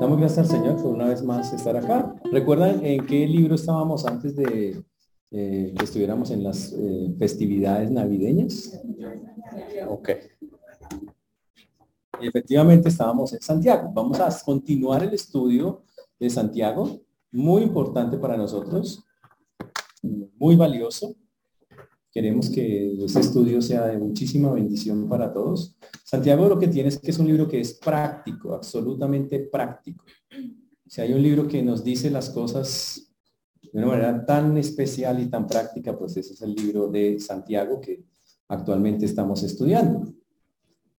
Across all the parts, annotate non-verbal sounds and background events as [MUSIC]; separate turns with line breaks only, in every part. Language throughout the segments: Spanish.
Damos gracias al Señor por una vez más estar acá. ¿Recuerdan en qué libro estábamos antes de eh, que estuviéramos en las eh, festividades navideñas? Ok. Y efectivamente estábamos en Santiago. Vamos a continuar el estudio de Santiago, muy importante para nosotros, muy valioso. Queremos que este estudio sea de muchísima bendición para todos. Santiago lo que tiene es que es un libro que es práctico, absolutamente práctico. Si hay un libro que nos dice las cosas de una manera tan especial y tan práctica, pues ese es el libro de Santiago que actualmente estamos estudiando.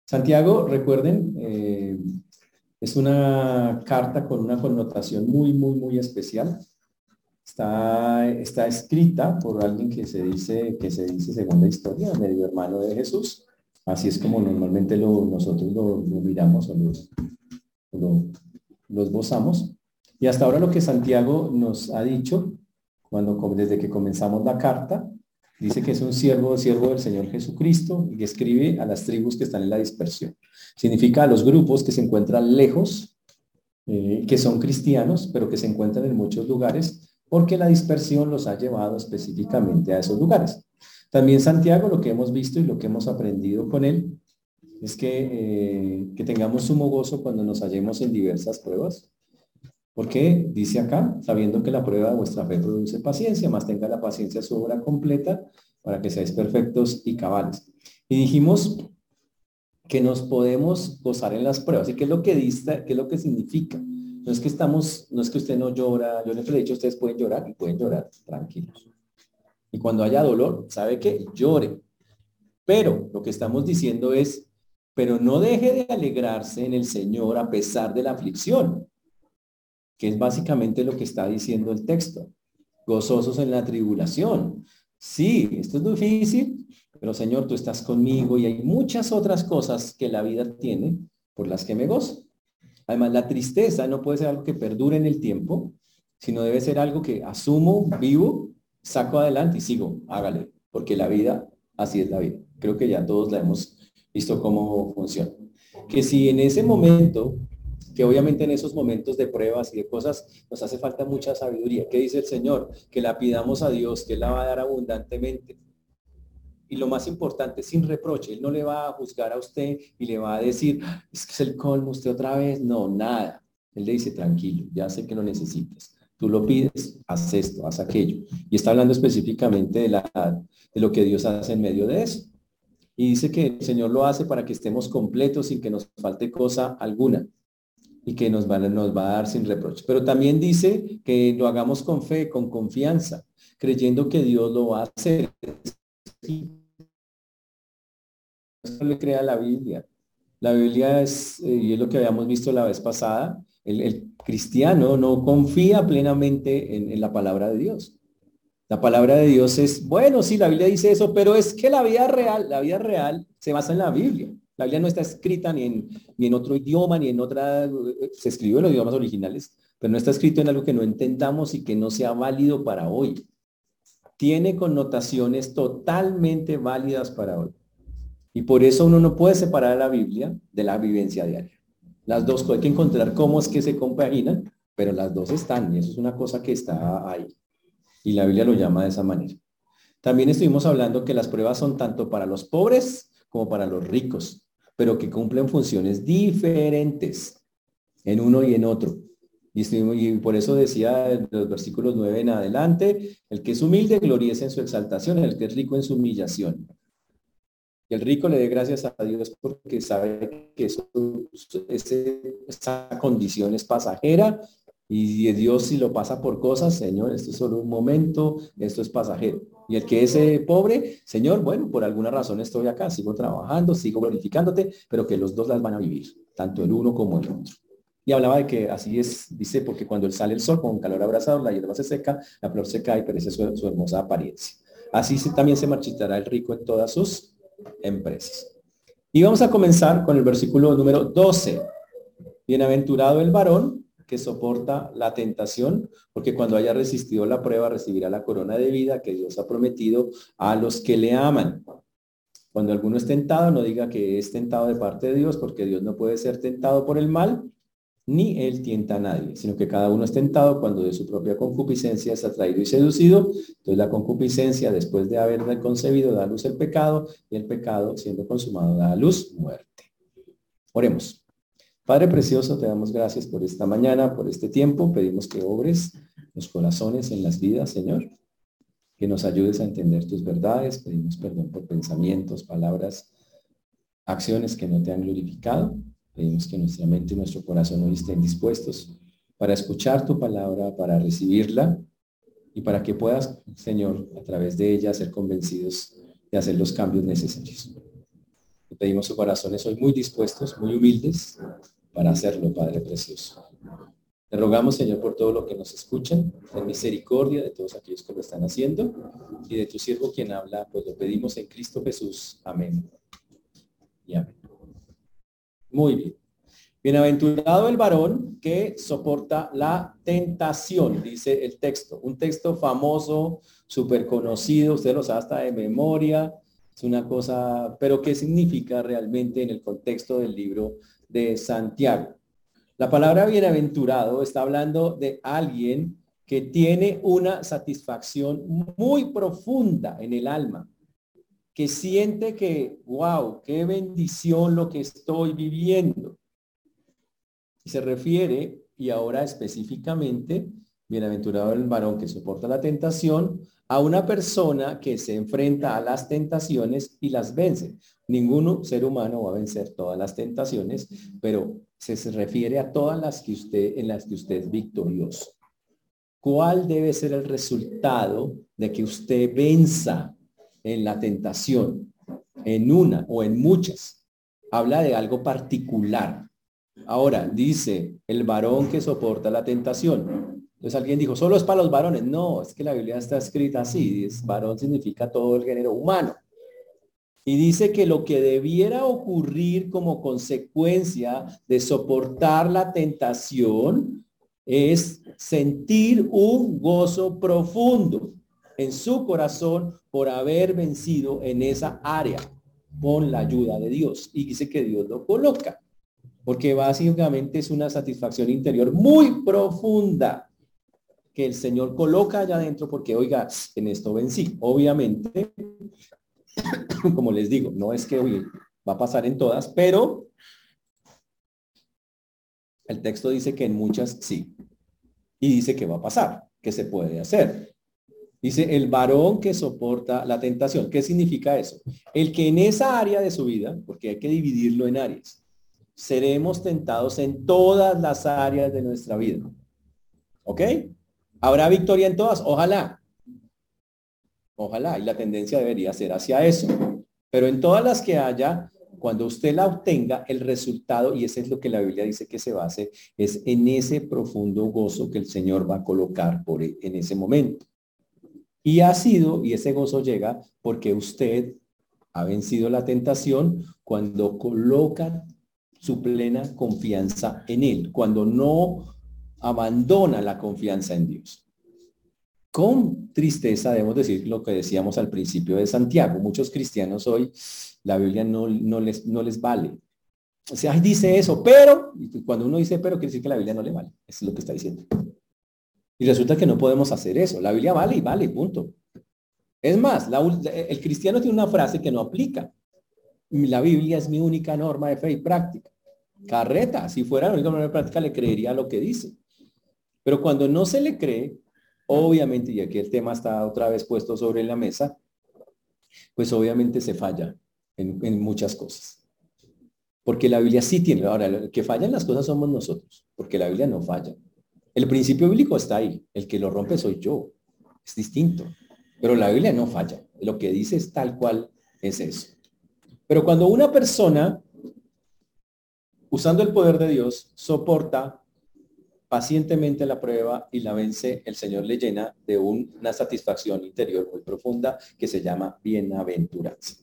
Santiago, recuerden, eh, es una carta con una connotación muy, muy, muy especial. Está, está escrita por alguien que se dice, que se dice según la historia, medio hermano de Jesús. Así es como normalmente lo, nosotros lo, miramos o los, lo, lo esbozamos. Y hasta ahora lo que Santiago nos ha dicho, cuando, desde que comenzamos la carta, dice que es un siervo, siervo del Señor Jesucristo y que escribe a las tribus que están en la dispersión. Significa a los grupos que se encuentran lejos, eh, que son cristianos, pero que se encuentran en muchos lugares porque la dispersión los ha llevado específicamente a esos lugares. También Santiago, lo que hemos visto y lo que hemos aprendido con él, es que, eh, que tengamos sumo gozo cuando nos hallemos en diversas pruebas. Porque dice acá, sabiendo que la prueba de vuestra fe produce paciencia, más tenga la paciencia su obra completa para que seáis perfectos y cabales. Y dijimos que nos podemos gozar en las pruebas. ¿Y qué es lo que dice, qué es lo que significa? No es que estamos, no es que usted no llora, yo le he dicho, ustedes pueden llorar y pueden llorar tranquilos. Y cuando haya dolor, ¿sabe qué? Llore. Pero lo que estamos diciendo es, pero no deje de alegrarse en el Señor a pesar de la aflicción, que es básicamente lo que está diciendo el texto. Gozosos en la tribulación. Sí, esto es difícil, pero Señor, tú estás conmigo y hay muchas otras cosas que la vida tiene por las que me gozo. Además, la tristeza no puede ser algo que perdure en el tiempo, sino debe ser algo que asumo, vivo, saco adelante y sigo, hágale, porque la vida, así es la vida. Creo que ya todos la hemos visto cómo funciona. Que si en ese momento, que obviamente en esos momentos de pruebas y de cosas nos hace falta mucha sabiduría, ¿qué dice el Señor? Que la pidamos a Dios, que Él la va a dar abundantemente y lo más importante, sin reproche. Él no le va a juzgar a usted y le va a decir, es que es el colmo usted otra vez. No, nada. Él le dice, tranquilo, ya sé que lo necesitas. Tú lo pides, haz esto, haz aquello. Y está hablando específicamente de, la, de lo que Dios hace en medio de eso. Y dice que el Señor lo hace para que estemos completos sin que nos falte cosa alguna y que nos va, nos va a dar sin reproche. Pero también dice que lo hagamos con fe, con confianza, creyendo que Dios lo va a hacer no le crea la Biblia. La Biblia es, eh, y es lo que habíamos visto la vez pasada, el, cristiano no confía plenamente en, la palabra de Dios. La palabra de Dios es, bueno, sí, la Biblia dice eso, pero es que la vida real, la vida real se basa en la Biblia. La Biblia no está escrita ni en, ni en otro idioma, ni en otra, se escribió en los idiomas originales, pero no está escrito en algo que no entendamos y que no sea válido para hoy. Tiene connotaciones totalmente válidas para hoy. Y por eso uno no puede separar la Biblia de la vivencia diaria. Las dos hay que encontrar cómo es que se compaginan, pero las dos están y eso es una cosa que está ahí. Y la Biblia lo llama de esa manera. También estuvimos hablando que las pruebas son tanto para los pobres como para los ricos, pero que cumplen funciones diferentes en uno y en otro. Y, por eso decía en los versículos 9 en adelante, el que es humilde gloriece en su exaltación, el que es rico en su humillación. Y el rico le dé gracias a Dios porque sabe que eso, esa condición es pasajera y Dios si lo pasa por cosas, Señor, esto es solo un momento, esto es pasajero. Y el que es eh, pobre, Señor, bueno, por alguna razón estoy acá, sigo trabajando, sigo glorificándote, pero que los dos las van a vivir, tanto el uno como el otro. Y hablaba de que así es, dice, porque cuando sale el sol con calor abrazado, la hierba se seca, la flor se cae y perece su hermosa apariencia. Así también se marchitará el rico en todas sus empresas. Y vamos a comenzar con el versículo número 12. Bienaventurado el varón que soporta la tentación, porque cuando haya resistido la prueba recibirá la corona de vida que Dios ha prometido a los que le aman. Cuando alguno es tentado, no diga que es tentado de parte de Dios, porque Dios no puede ser tentado por el mal, ni él tienta a nadie, sino que cada uno es tentado cuando de su propia concupiscencia es atraído y seducido. Entonces la concupiscencia, después de haber concebido, da luz el pecado, y el pecado, siendo consumado, da a luz muerte. Oremos. Padre precioso, te damos gracias por esta mañana, por este tiempo. Pedimos que obres los corazones en las vidas, Señor. Que nos ayudes a entender tus verdades. Pedimos perdón por pensamientos, palabras, acciones que no te han glorificado. Pedimos que nuestra mente y nuestro corazón hoy estén dispuestos para escuchar tu palabra, para recibirla y para que puedas, Señor, a través de ella ser convencidos de hacer los cambios necesarios. Te pedimos sus corazones hoy muy dispuestos, muy humildes para hacerlo, Padre precioso. Te rogamos, Señor, por todo lo que nos escuchan, en misericordia de todos aquellos que lo están haciendo y de tu siervo quien habla, pues lo pedimos en Cristo Jesús. Amén. Y amén. Muy bien. Bienaventurado el varón que soporta la tentación, dice el texto. Un texto famoso, súper conocido, usted lo sabe hasta de memoria. Es una cosa, pero ¿qué significa realmente en el contexto del libro de Santiago? La palabra bienaventurado está hablando de alguien que tiene una satisfacción muy profunda en el alma que siente que, wow, qué bendición lo que estoy viviendo. Se refiere, y ahora específicamente, bienaventurado el varón que soporta la tentación, a una persona que se enfrenta a las tentaciones y las vence. Ningún ser humano va a vencer todas las tentaciones, pero se, se refiere a todas las que usted, en las que usted es victorioso. ¿Cuál debe ser el resultado de que usted venza en la tentación, en una o en muchas. Habla de algo particular. Ahora, dice el varón que soporta la tentación. Entonces alguien dijo, solo es para los varones. No, es que la Biblia está escrita así. Es, varón significa todo el género humano. Y dice que lo que debiera ocurrir como consecuencia de soportar la tentación es sentir un gozo profundo en su corazón por haber vencido en esa área con la ayuda de Dios. Y dice que Dios lo coloca, porque básicamente es una satisfacción interior muy profunda que el Señor coloca allá adentro porque, oiga, en esto vencí. Obviamente, [COUGHS] como les digo, no es que hoy va a pasar en todas, pero el texto dice que en muchas sí. Y dice que va a pasar, que se puede hacer. Dice, el varón que soporta la tentación. ¿Qué significa eso? El que en esa área de su vida, porque hay que dividirlo en áreas, seremos tentados en todas las áreas de nuestra vida. ¿Ok? ¿Habrá victoria en todas? Ojalá. Ojalá. Y la tendencia debería ser hacia eso. Pero en todas las que haya, cuando usted la obtenga, el resultado, y eso es lo que la Biblia dice que se base, es en ese profundo gozo que el Señor va a colocar por e, en ese momento. Y ha sido, y ese gozo llega porque usted ha vencido la tentación cuando coloca su plena confianza en Él, cuando no abandona la confianza en Dios. Con tristeza debemos decir lo que decíamos al principio de Santiago. Muchos cristianos hoy, la Biblia no, les, no les vale. O sea, dice eso, pero, cuando uno dice pero, quiere decir que la Biblia no le vale. Eso es lo que está diciendo. Y resulta que no podemos hacer eso. La Biblia vale y vale, punto. Es más, el cristiano tiene una frase que no aplica. La Biblia es mi única norma de fe y práctica. Carreta, si fuera la única norma de práctica, le creería lo que dice. Pero cuando no se le cree, obviamente, y aquí el tema está otra vez puesto sobre la mesa, pues obviamente se falla en, en muchas cosas. Porque la Biblia sí tiene, ahora, el que falla en las cosas somos nosotros, porque la Biblia no falla. El principio bíblico está ahí. El que lo rompe soy yo. Es distinto. Pero la Biblia no falla. Lo que dice es tal cual es eso. Pero cuando una persona, usando el poder de Dios, soporta pacientemente la prueba y la vence, el Señor le llena de una satisfacción interior muy profunda que se llama bienaventuranza.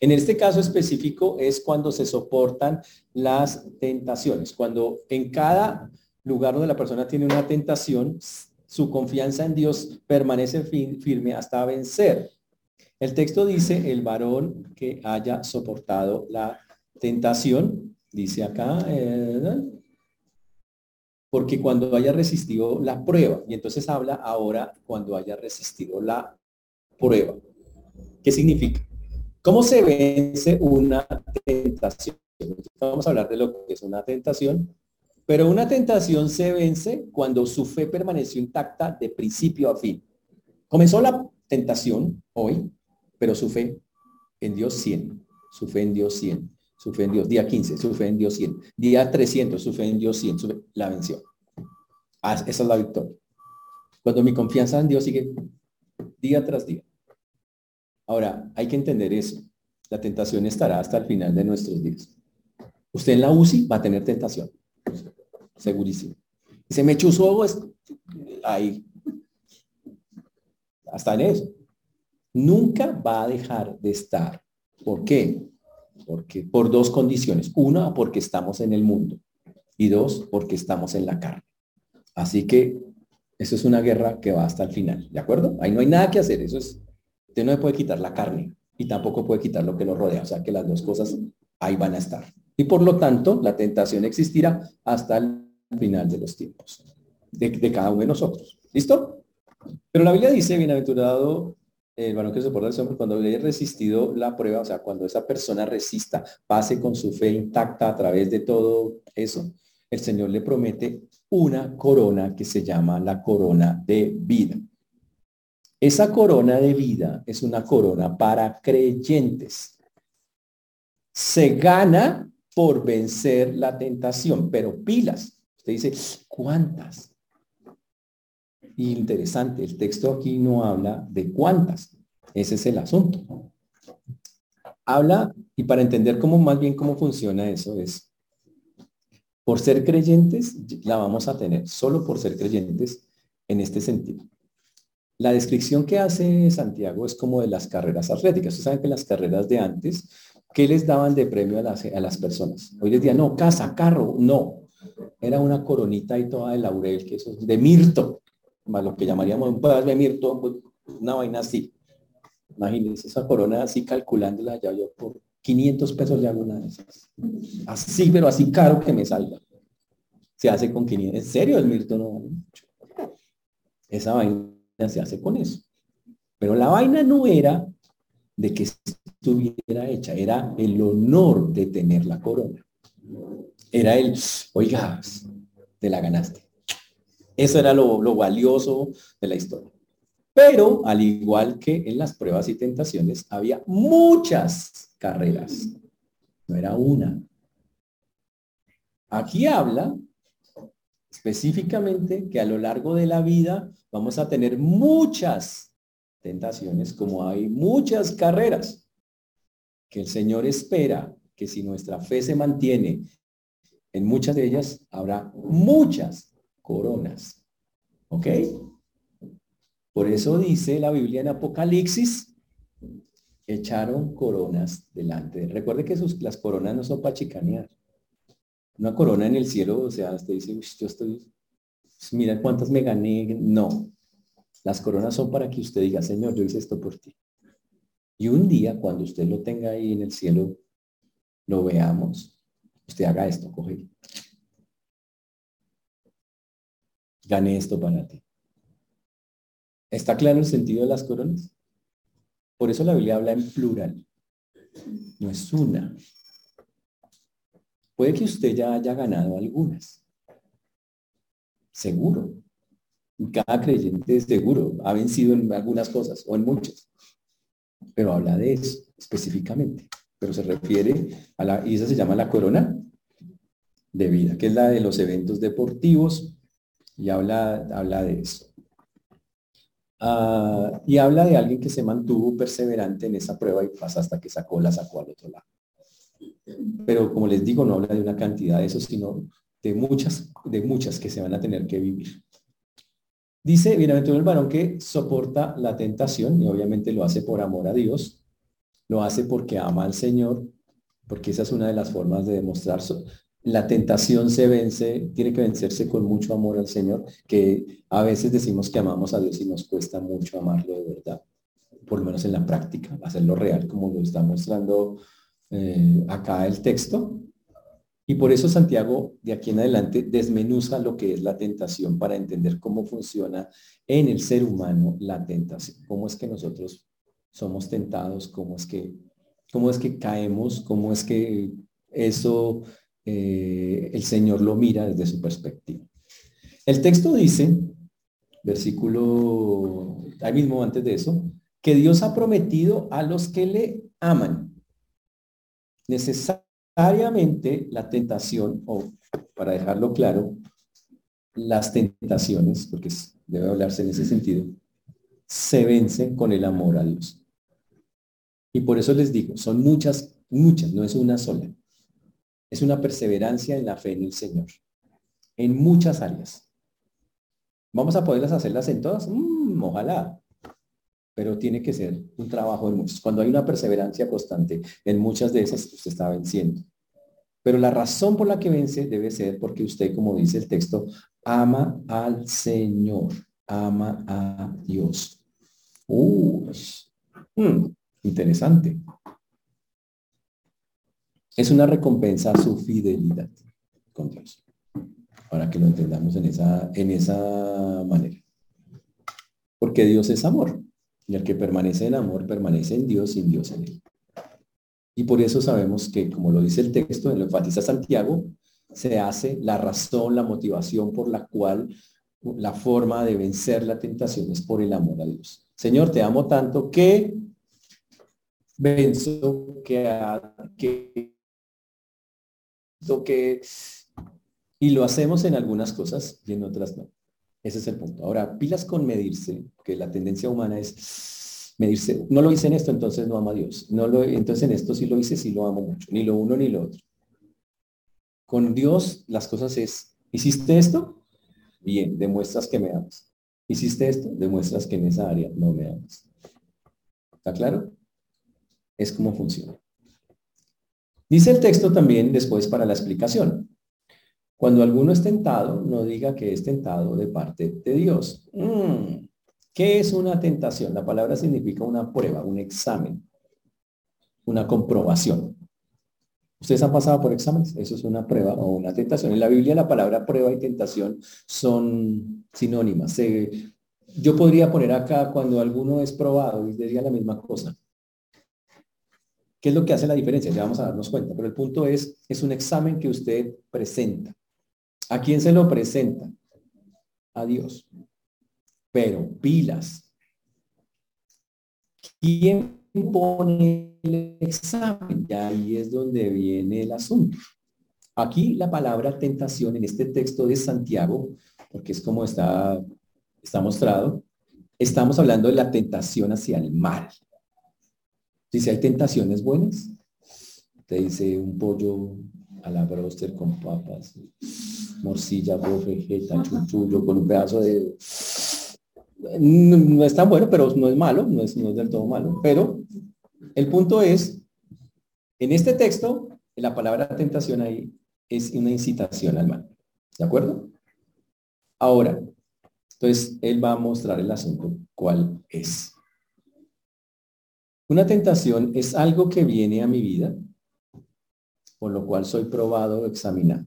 En este caso específico es cuando se soportan las tentaciones, cuando en cada lugar donde la persona tiene una tentación, su confianza en Dios permanece firme hasta vencer. El texto dice, el varón que haya soportado la tentación, dice acá, eh, porque cuando haya resistido la prueba, y entonces habla ahora cuando haya resistido la prueba. ¿Qué significa? ¿Cómo se vence una tentación? Vamos a hablar de lo que es una tentación, pero una tentación se vence cuando su fe permaneció intacta de principio a fin. Comenzó la tentación hoy, pero su fe en Dios 100, su fe en Dios 100, su fe en Dios, día 15, su fe en Dios 100, día 300, su fe en Dios 100, la venció. Ah, esa es la victoria. Cuando mi confianza en Dios sigue día tras día. Ahora, hay que entender eso. La tentación estará hasta el final de nuestros días. Usted en la UCI va a tener tentación. Segurísimo. Se me chuzó es ahí. Hasta en eso. Nunca va a dejar de estar. ¿Por qué? Porque por dos condiciones. Una, porque estamos en el mundo. Y dos, porque estamos en la carne. Así que eso es una guerra que va hasta el final. ¿De acuerdo? Ahí no hay nada que hacer. Eso es Usted no le puede quitar la carne y tampoco puede quitar lo que lo rodea. O sea que las dos cosas ahí van a estar. Y por lo tanto, la tentación existirá hasta el final de los tiempos de, cada uno de nosotros. ¿Listo? Pero la Biblia dice, bienaventurado el varón que soporta el Señor, cuando haya resistido la prueba, o sea, cuando esa persona resista, pase con su fe intacta a través de todo eso, el Señor le promete una corona que se llama la corona de vida. Esa corona de vida es una corona para creyentes. Se gana por vencer la tentación, pero pilas. Usted dice, ¿cuántas? Interesante, el texto aquí no habla de cuántas. Ese es el asunto. Habla, y para entender cómo más bien cómo funciona eso es, por ser creyentes, la vamos a tener, solo por ser creyentes en este sentido. La descripción que hace Santiago es como de las carreras atléticas. Ustedes saben que las carreras de antes, ¿qué les daban de premio a las, a las personas? Hoy les día, no, casa, carro, no. Era una coronita y toda de laurel, que eso es de mirto, más lo que llamaríamos un pedazo de mirto, pues, una vaina así. Imagínense esa corona así calculándola ya yo por 500 pesos de esas. Así, pero así caro que me salga. Se hace con 500. En serio, el mirto no mucho. Esa vaina se hace con eso. Pero la vaina no era de que estuviera hecha, era el honor de tener la corona. Era el, oiga, te la ganaste. Eso era lo, lo valioso de la historia. Pero al igual que en las pruebas y tentaciones, había muchas carreras. No era una. Aquí habla específicamente que a lo largo de la vida vamos a tener muchas tentaciones, como hay muchas carreras, que el Señor espera que si nuestra fe se mantiene en muchas de ellas, habrá muchas coronas. ¿Ok? Por eso dice la Biblia en Apocalipsis, echaron coronas delante. Recuerde que sus, las coronas no son para chicanear. Una corona en el cielo, o sea, usted dice, yo estoy, mira cuántas me gané. No, las coronas son para que usted diga, Señor, yo hice esto por ti. Y un día, cuando usted lo tenga ahí en el cielo, lo veamos, usted haga esto, coge. Gané esto para ti. ¿Está claro el sentido de las coronas? Por eso la Biblia habla en plural. No es una, Puede que usted ya haya ganado algunas. Seguro. Cada creyente seguro ha vencido en algunas cosas o en muchas. Pero habla de eso específicamente. Pero se refiere a la, y esa se llama la corona de vida, que es la de los eventos deportivos. Y habla, habla de eso. Ah, y habla de alguien que se mantuvo perseverante en esa prueba y pasa hasta que sacó, la sacó al otro lado. Pero como les digo, no habla de una cantidad de eso, sino de muchas, de muchas que se van a tener que vivir. Dice, bienaventurado el varón que soporta la tentación y obviamente lo hace por amor a Dios, lo hace porque ama al Señor, porque esa es una de las formas de demostrar. La tentación se vence, tiene que vencerse con mucho amor al Señor, que a veces decimos que amamos a Dios y nos cuesta mucho amarlo de verdad, por lo menos en la práctica, hacerlo real como lo está mostrando eh, acá el texto. Y por eso Santiago, de aquí en adelante, desmenuza lo que es la tentación para entender cómo funciona en el ser humano la tentación. Cómo es que nosotros somos tentados, cómo es que, cómo es que caemos, cómo es que eso eh, el Señor lo mira desde su perspectiva. El texto dice, versículo, ahí mismo antes de eso, que Dios ha prometido a los que le aman. Necesariamente la tentación, o para dejarlo claro, las tentaciones, porque debe hablarse en ese sentido, se vencen con el amor a Dios. Y por eso les digo, son muchas, muchas, no es una sola. Es una perseverancia en la fe en el Señor, en muchas áreas. ¿Vamos a poderlas hacerlas en todas? Mm, ojalá. Pero tiene que ser un trabajo en muchos. Cuando hay una perseverancia constante en muchas de esas, usted está venciendo. Pero la razón por la que vence debe ser porque usted, como dice el texto, ama al Señor, ama a Dios. Uh, interesante. Es una recompensa a su fidelidad con Dios para que lo entendamos en esa, en esa manera. Porque Dios es amor, y el que permanece en amor permanece en Dios y Dios en él. Y por eso sabemos que, como lo dice el texto, en lo enfatiza Santiago, se hace la razón, la motivación por la cual la forma de vencer la tentación es por el amor a Dios. Señor, te amo tanto que venzo, que, que, que y lo hacemos en algunas cosas y en otras no. Ese es el punto. Ahora, pilas con medirse, que la tendencia humana es medirse. No lo hice en esto, entonces no amo a Dios. No lo, entonces en esto sí lo hice, sí lo amo mucho. Ni lo uno ni lo otro. Con Dios las cosas es, ¿hiciste esto? Bien, demuestras que me amas. ¿Hiciste esto? Demuestras que en esa área no me amas. ¿Está claro? Es como funciona. Dice el texto también después para la explicación. Cuando alguno es tentado, no diga que es tentado de parte de Dios. Mm, ¿Qué es una tentación? La palabra significa una prueba, un examen, una comprobación. ¿Ustedes han pasado por exámenes? Eso es una prueba o una tentación. En la Biblia la palabra prueba y tentación son sinónimas. yo podría poner acá cuando alguno es probado y diría la misma cosa. ¿Qué es lo que hace la diferencia? Ya vamos a darnos cuenta. Pero el punto es, es un examen que usted presenta. ¿A quién se lo presenta? A Dios. Pero pilas. ¿Quién pone el examen? Y ahí es donde viene el asunto. Aquí la palabra tentación en este texto de Santiago, porque es como está, está mostrado, estamos hablando de la tentación hacia el mal. Dice, ¿hay tentaciones buenas? Te dice un pollo a la broster con papas morcilla, jeta, chuchullo, con un pedazo de... No, es tan bueno, pero no es malo, no es, no es del todo malo. Pero el punto es, en este texto, la palabra tentación ahí es una incitación al mal. ¿De acuerdo? Ahora, entonces él va a mostrar el asunto cuál es. Una tentación es algo que viene a mi vida, por lo cual soy probado o examinado.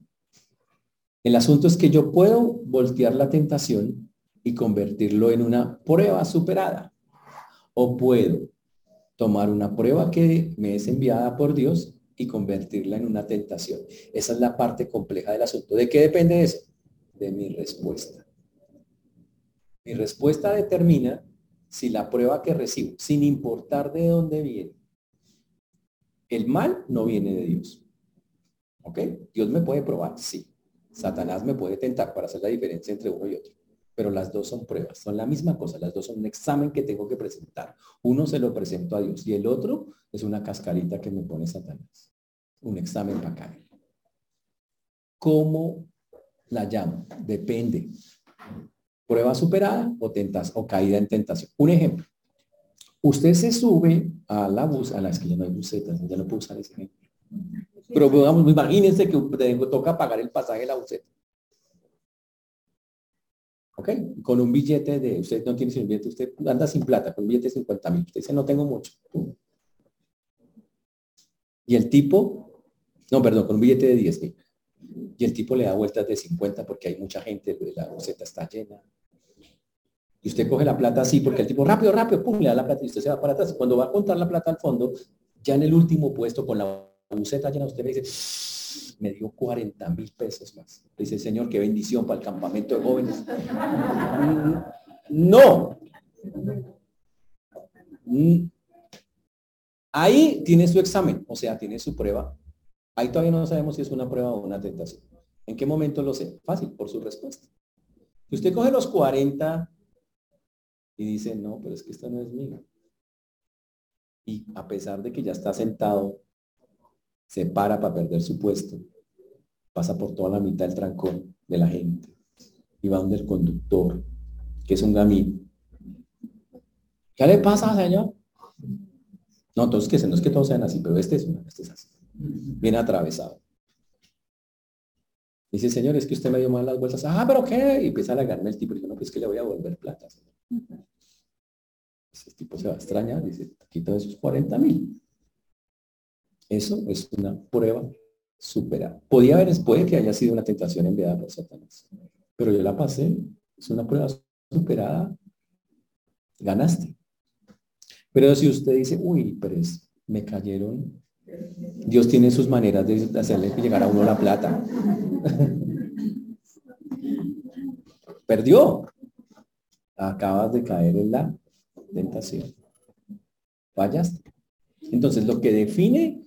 El asunto es que yo puedo voltear la tentación y convertirlo en una prueba superada. O puedo tomar una prueba que me es enviada por Dios y convertirla en una tentación. Esa es la parte compleja del asunto. ¿De qué depende eso? De mi respuesta. Mi respuesta determina si la prueba que recibo, sin importar de dónde viene, el mal no viene de Dios. ¿Ok? Dios me puede probar, sí. Satanás me puede tentar para hacer la diferencia entre uno y otro. Pero las dos son pruebas, son la misma cosa, las dos son un examen que tengo que presentar. Uno se lo presento a Dios y el otro es una cascarita que me pone Satanás. Un examen caer. ¿Cómo la llamo? Depende. Prueba superada o, tentas, o caída en tentación. Un ejemplo. Usted se sube a la bus, a la es que ya no hay busetas, ya no puedo usar ese ejemplo. Pero digamos, imagínense que toca pagar el pasaje de la buseta. ¿Ok? Con un billete de, usted no tiene sin billete, usted anda sin plata, con un billete de 50 mil. Usted dice, no tengo mucho. Y el tipo, no, perdón, con un billete de 10 mil. Y el tipo le da vueltas de 50 porque hay mucha gente, pues, la roseta está llena. Usted coge la plata así porque el tipo rápido, rápido, pum, le da la plata y usted se va para atrás. Cuando va a contar la plata al fondo, ya en el último puesto con la buceta llena, usted me dice, me dio 40 mil pesos más. dice, Señor, qué bendición para el campamento de jóvenes. No. Ahí tiene su examen, o sea, tiene su prueba. Ahí todavía no sabemos si es una prueba o una tentación. ¿En qué momento lo sé? Fácil, por su respuesta. Usted coge los 40 y dice, no, pero es que esta no es mía. Y a pesar de que ya está sentado, se para para perder su puesto, pasa por toda la mitad del trancón de la gente y va donde el conductor, que es un gamín. ¿Qué le pasa, señor? No, entonces que no es que todos sean así, pero este es, este es así. Bien atravesado. Dice, señor, es que usted me dio mal las vueltas. Ah, pero ¿qué? Y empieza a halagarme el tipo. Y dice, no, pues que le voy a volver plata. Ese tipo se va a extrañar. Dice, quito esos 40 mil. Eso es una prueba superada. Podía haber, puede que haya sido una tentación enviada por Satanás. Pero yo la pasé. Es una prueba superada. Ganaste. Pero si usted dice, uy, pero me cayeron, Dios tiene sus maneras de hacerle llegar a uno la plata. [LAUGHS] Perdió. Acabas de caer en la tentación. Fallas. Entonces, lo que define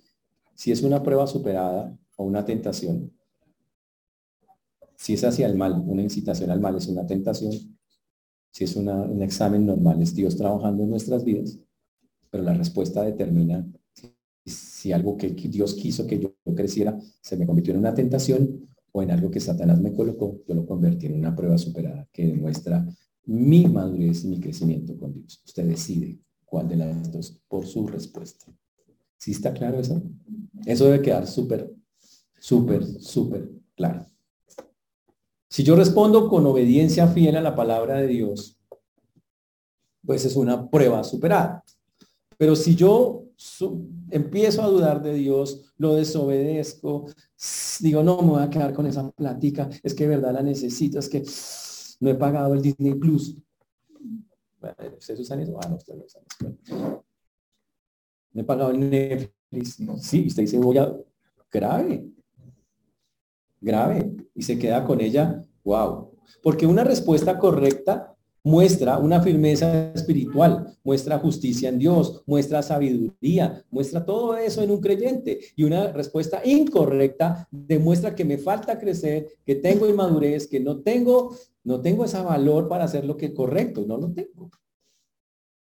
si es una prueba superada o una tentación, si es hacia el mal, una incitación al mal es una tentación, si es un examen normal, es Dios trabajando en nuestras vidas, pero la respuesta determina si algo que Dios quiso que yo creciera se me convirtió en una tentación o en algo que Satanás me colocó, yo lo convertí en una prueba superada que demuestra mi madurez y mi crecimiento con Dios. Usted decide cuál de las dos por su respuesta. ¿Sí está claro eso? Eso debe quedar súper, súper, súper claro. Si yo respondo con obediencia fiel a la palabra de Dios, pues es una prueba superada. Pero si yo empiezo a dudar de Dios, lo desobedezco, digo, no, me voy a quedar con esa plática, es que de verdad la necesito, es que no he pagado el Disney Plus. ¿Ustedes eso? Ah, no, no. No he pagado el Netflix. Sí, usted dice, voy a... Grave. Grave. Y se queda con ella, wow. Porque una respuesta correcta muestra una firmeza espiritual, muestra justicia en Dios, muestra sabiduría, muestra todo eso en un creyente. Y una respuesta incorrecta demuestra que me falta crecer, que tengo inmadurez, que no tengo, no tengo ese valor para hacer lo que es correcto, no lo tengo.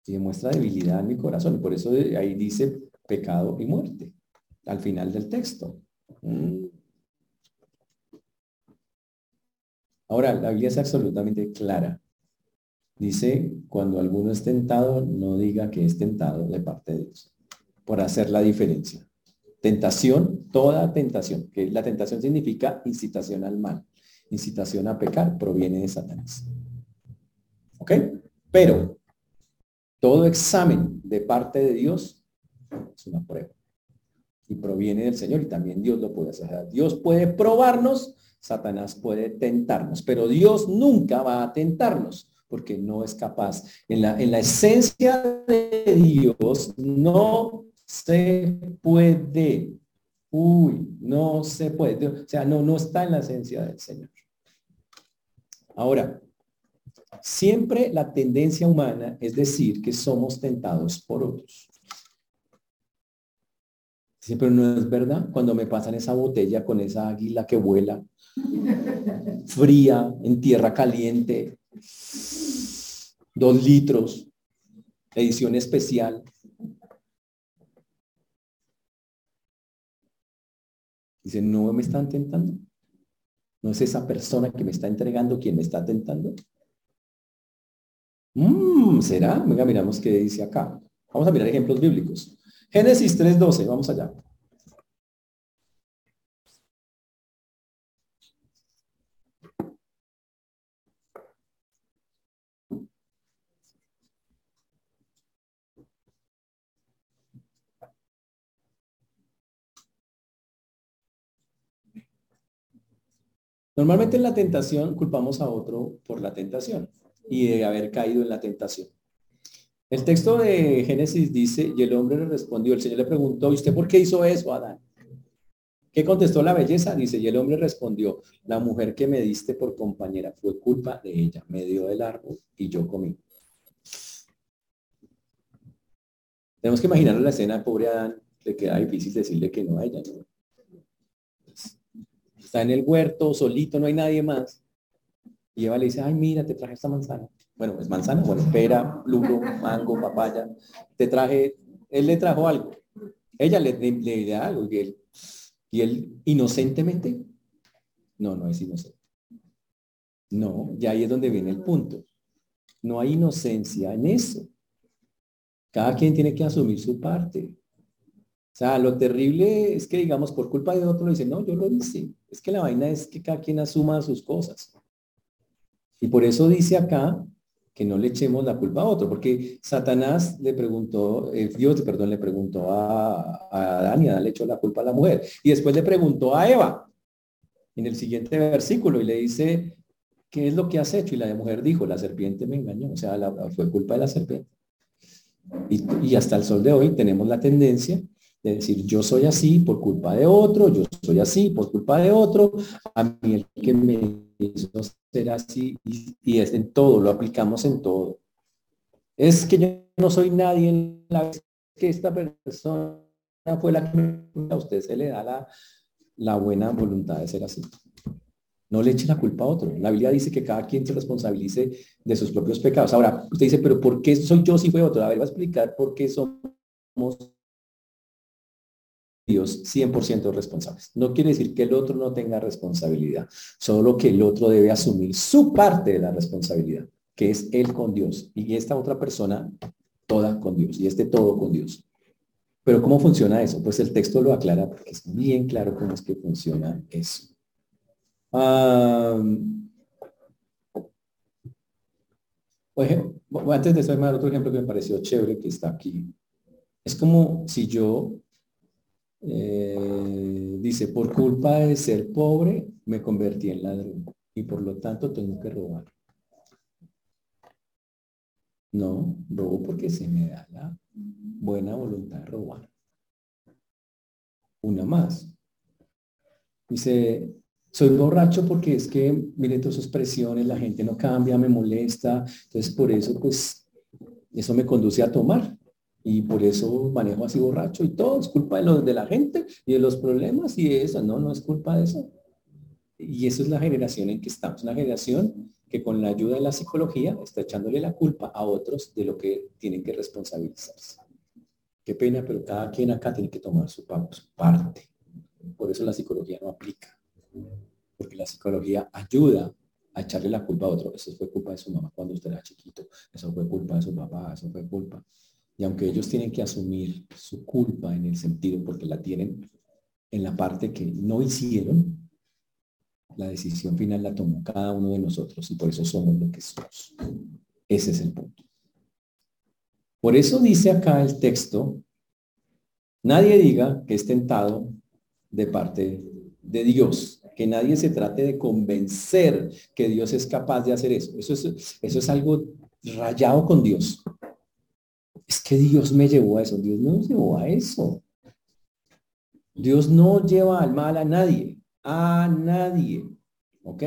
Y demuestra debilidad en mi corazón. Y por eso ahí dice pecado y muerte, al final del texto. Mm. Ahora, la Biblia es absolutamente clara Dice, cuando alguno es tentado, no diga que es tentado de parte de Dios, por hacer la diferencia. Tentación, toda tentación, que la tentación significa incitación al mal, incitación a pecar, proviene de Satanás. ¿Ok? Pero todo examen de parte de Dios es una prueba. Y proviene del Señor y también Dios lo puede hacer. Dios puede probarnos, Satanás puede tentarnos, pero Dios nunca va a tentarnos porque no es capaz. En la, en la esencia de Dios no se puede. Uy, no se puede. O sea, no, no está en la esencia del Señor. Ahora, siempre la tendencia humana es decir que somos tentados por otros. Siempre no es verdad. Cuando me pasan esa botella con esa águila que vuela, [LAUGHS] fría, en tierra caliente, dos litros, edición especial. Dice, no me están tentando. No es esa persona que me está entregando quien me está tentando. Mm, ¿Será? Venga, miramos qué dice acá. Vamos a mirar ejemplos bíblicos. Génesis 3.12, vamos allá. Normalmente en la tentación culpamos a otro por la tentación y de haber caído en la tentación. El texto de Génesis dice, y el hombre le respondió, el Señor le preguntó, ¿y usted por qué hizo eso, Adán? ¿Qué contestó la belleza? Dice, y el hombre respondió, la mujer que me diste por compañera fue culpa de ella, me dio del árbol y yo comí. Tenemos que imaginar la escena, pobre Adán, le queda difícil decirle que no a ella. Está en el huerto, solito, no hay nadie más. Y Eva le dice, ay, mira, te traje esta manzana. Bueno, es manzana, bueno, pera, lulo, mango, papaya. Te traje, él le trajo algo. Ella le, le, da algo y él, y él inocentemente, no, no es inocente. No, ya ahí es donde viene el punto. No hay inocencia en eso. Cada quien tiene que asumir su parte. O sea, lo terrible es que, digamos, por culpa de otro, dice, no, yo lo hice. Es que la vaina es que cada quien asuma sus cosas. Y por eso dice acá que no le echemos la culpa a otro, porque Satanás le preguntó, eh, Dios, perdón, le preguntó a, a Adán y Adán le echó la culpa a la mujer. Y después le preguntó a Eva en el siguiente versículo y le dice, ¿qué es lo que has hecho? Y la mujer dijo, la serpiente me engañó, o sea, fue culpa de la serpiente. Y hasta el sol de hoy tenemos la tendencia de decir, yo soy así por culpa de otro, yo soy así por culpa de otro, a mí el que me hizo ser así, y, es en todo, lo aplicamos en todo. Es que yo no soy nadie en la que esta persona fue la que a usted se le da la, la buena voluntad de ser así. No le eche la culpa a otro. La Biblia dice que cada quien se responsabilice de sus propios pecados. Ahora, usted dice, pero ¿por qué soy yo si fue otro? A ver, va a explicar por qué somos 100% responsables. No quiere decir que el otro no tenga responsabilidad, solo que el otro debe asumir su parte de la responsabilidad, que es él con Dios y esta otra persona toda con Dios y este todo con Dios. Pero ¿cómo funciona eso? Pues el texto lo aclara porque es bien claro cómo es que funciona eso. antes de eso, hay otro ejemplo que me pareció chévere que está aquí. Es como si yo eh, dice, por culpa de ser pobre, me convertí en ladrón y por lo tanto tengo que robar. No, robo porque se me da la buena voluntad de robar. Una más. Dice, soy borracho porque es que, mire todas sus presiones, la gente no cambia, me molesta. Entonces, por eso, pues, eso me conduce a tomar y por eso manejo así borracho y todo es culpa de, los, de la gente y de los problemas y de eso, no, no es culpa de eso. Y eso es la generación en que estamos, una generación que con la ayuda de la psicología está echándole la culpa a otros de lo que tienen que responsabilizarse. Qué pena, pero cada quien acá tiene que tomar su, su parte. Por eso la psicología no aplica, porque la psicología ayuda a echarle la culpa a otro. Eso fue culpa de su mamá cuando usted era chiquito, eso fue culpa de su papá, eso fue culpa y aunque ellos tienen que asumir su culpa en el sentido, porque la tienen en la parte que no hicieron, la decisión final la tomó cada uno de nosotros y por eso somos lo que somos. Ese es el punto. Por eso dice acá el texto, nadie diga que es tentado de parte de Dios, que nadie se trate de convencer que Dios es capaz de hacer eso. Eso es, eso es algo rayado con Dios es que Dios me llevó a eso. Dios no llevó a eso. Dios no lleva al mal a nadie, a nadie. ¿Ok?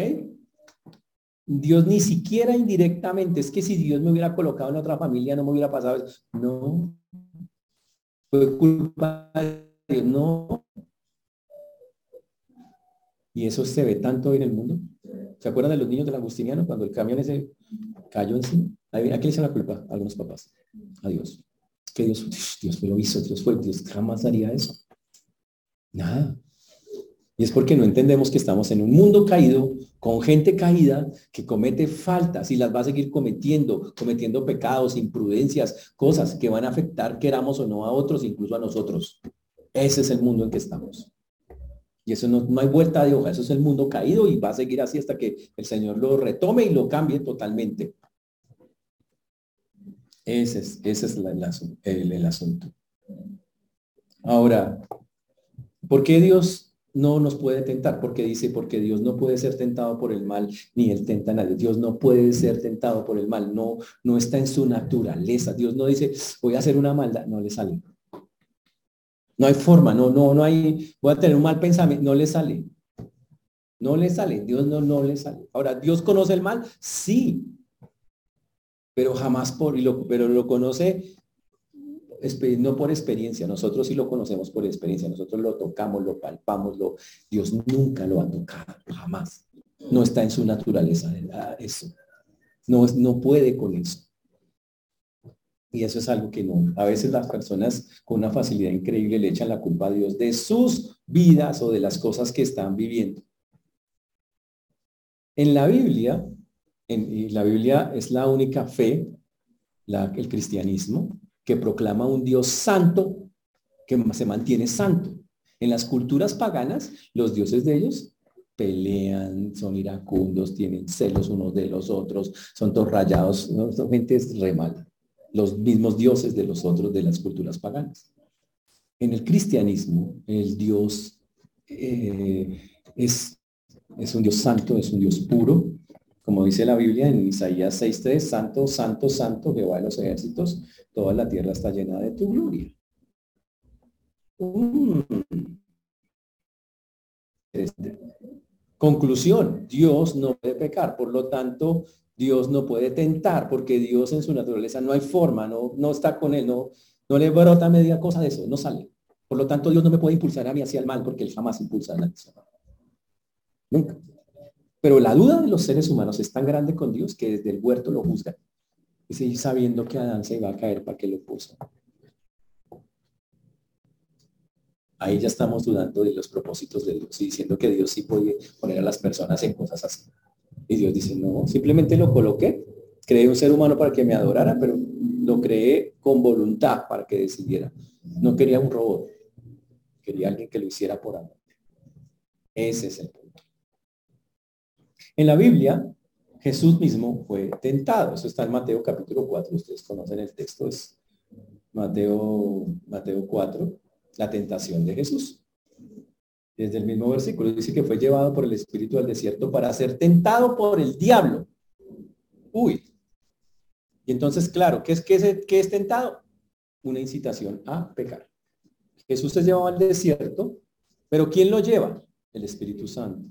Dios ni siquiera indirectamente, es que si Dios me hubiera colocado en otra familia no me hubiera pasado eso. No. Fue culpa de Dios, no. Y eso se ve tanto en el mundo. ¿Se acuerdan de los niños del Agustiniano cuando el camión ese cayó encima? ¿A quién le la culpa? algunos papás a Dios. Que Dios, Dios lo hizo, Dios fue, Dios jamás haría eso. Nada. Y es porque no entendemos que estamos en un mundo caído, con gente caída, que comete faltas y las va a seguir cometiendo, cometiendo pecados, imprudencias, cosas que van a afectar, queramos o no, a otros, incluso a nosotros. Ese es el mundo en que estamos. Y eso no, no hay vuelta de hoja, eso es el mundo caído y va a seguir así hasta que el Señor lo retome y lo cambie totalmente. Ese es, ese es el, asunto. Ahora, ¿por qué Dios no nos puede tentar, porque dice, porque Dios no puede ser tentado por el mal, ni él tenta a nadie. Dios no puede ser tentado por el mal, no, no está en su naturaleza. Dios no dice, voy a hacer una maldad, no le sale. No hay forma, no, no, no hay, voy a tener un mal pensamiento, no le sale. No le sale, Dios no, no le sale. Ahora, ¿Dios conoce el mal? Sí, pero jamás por, y lo, pero lo conoce no por experiencia, nosotros sí lo conocemos por experiencia, nosotros lo tocamos, lo palpamos, lo, Dios nunca lo ha tocado, jamás. No está en su naturaleza eso. No, no puede con eso. Y eso es algo que no. A veces las personas con una facilidad increíble le echan la culpa a Dios de sus vidas o de las cosas que están viviendo. En la Biblia, en, la Biblia es la única fe, el cristianismo, que proclama un Dios santo, que se mantiene santo. En las culturas paganas, los dioses de ellos pelean, son iracundos, tienen celos unos de los otros, son todos rayados, ¿no? gente re mala. Los mismos dioses de los otros de las culturas paganas. En el cristianismo, el Dios eh, es es un Dios santo, es un Dios puro, como dice la Biblia en Isaías 6.3, santo, santo, santo, Jehová de los ejércitos, toda la tierra está llena de tu gloria. Mm. Este, conclusión, Dios no puede pecar, por lo tanto, Dios no puede tentar, porque Dios en su naturaleza no hay forma, no, no está con él, no, no le brota media cosa de eso, no sale. Por lo tanto, Dios no me puede impulsar a mí hacia el mal, porque él jamás impulsa a. Nunca. Pero la duda de los seres humanos es tan grande con Dios que desde el huerto lo juzgan. Y seguir sabiendo que Adán se iba a caer para que lo puso. Ahí ya estamos dudando de los propósitos de Dios y diciendo que Dios sí puede poner a las personas en cosas así. Y Dios dice, no, simplemente lo coloqué. Creé un ser humano para que me adorara, pero lo creé con voluntad para que decidiera. No quería un robot. Quería alguien que lo hiciera por amor. Ese es el en la Biblia, Jesús mismo fue tentado. Eso está en Mateo capítulo 4. Ustedes conocen el texto, es Mateo, Mateo 4, la tentación de Jesús. Desde el mismo versículo dice que fue llevado por el Espíritu al desierto para ser tentado por el diablo. Uy. Y entonces, claro, ¿qué es, qué es, qué es tentado? Una incitación a pecar. Jesús se llevaba al desierto, pero ¿quién lo lleva? El Espíritu Santo.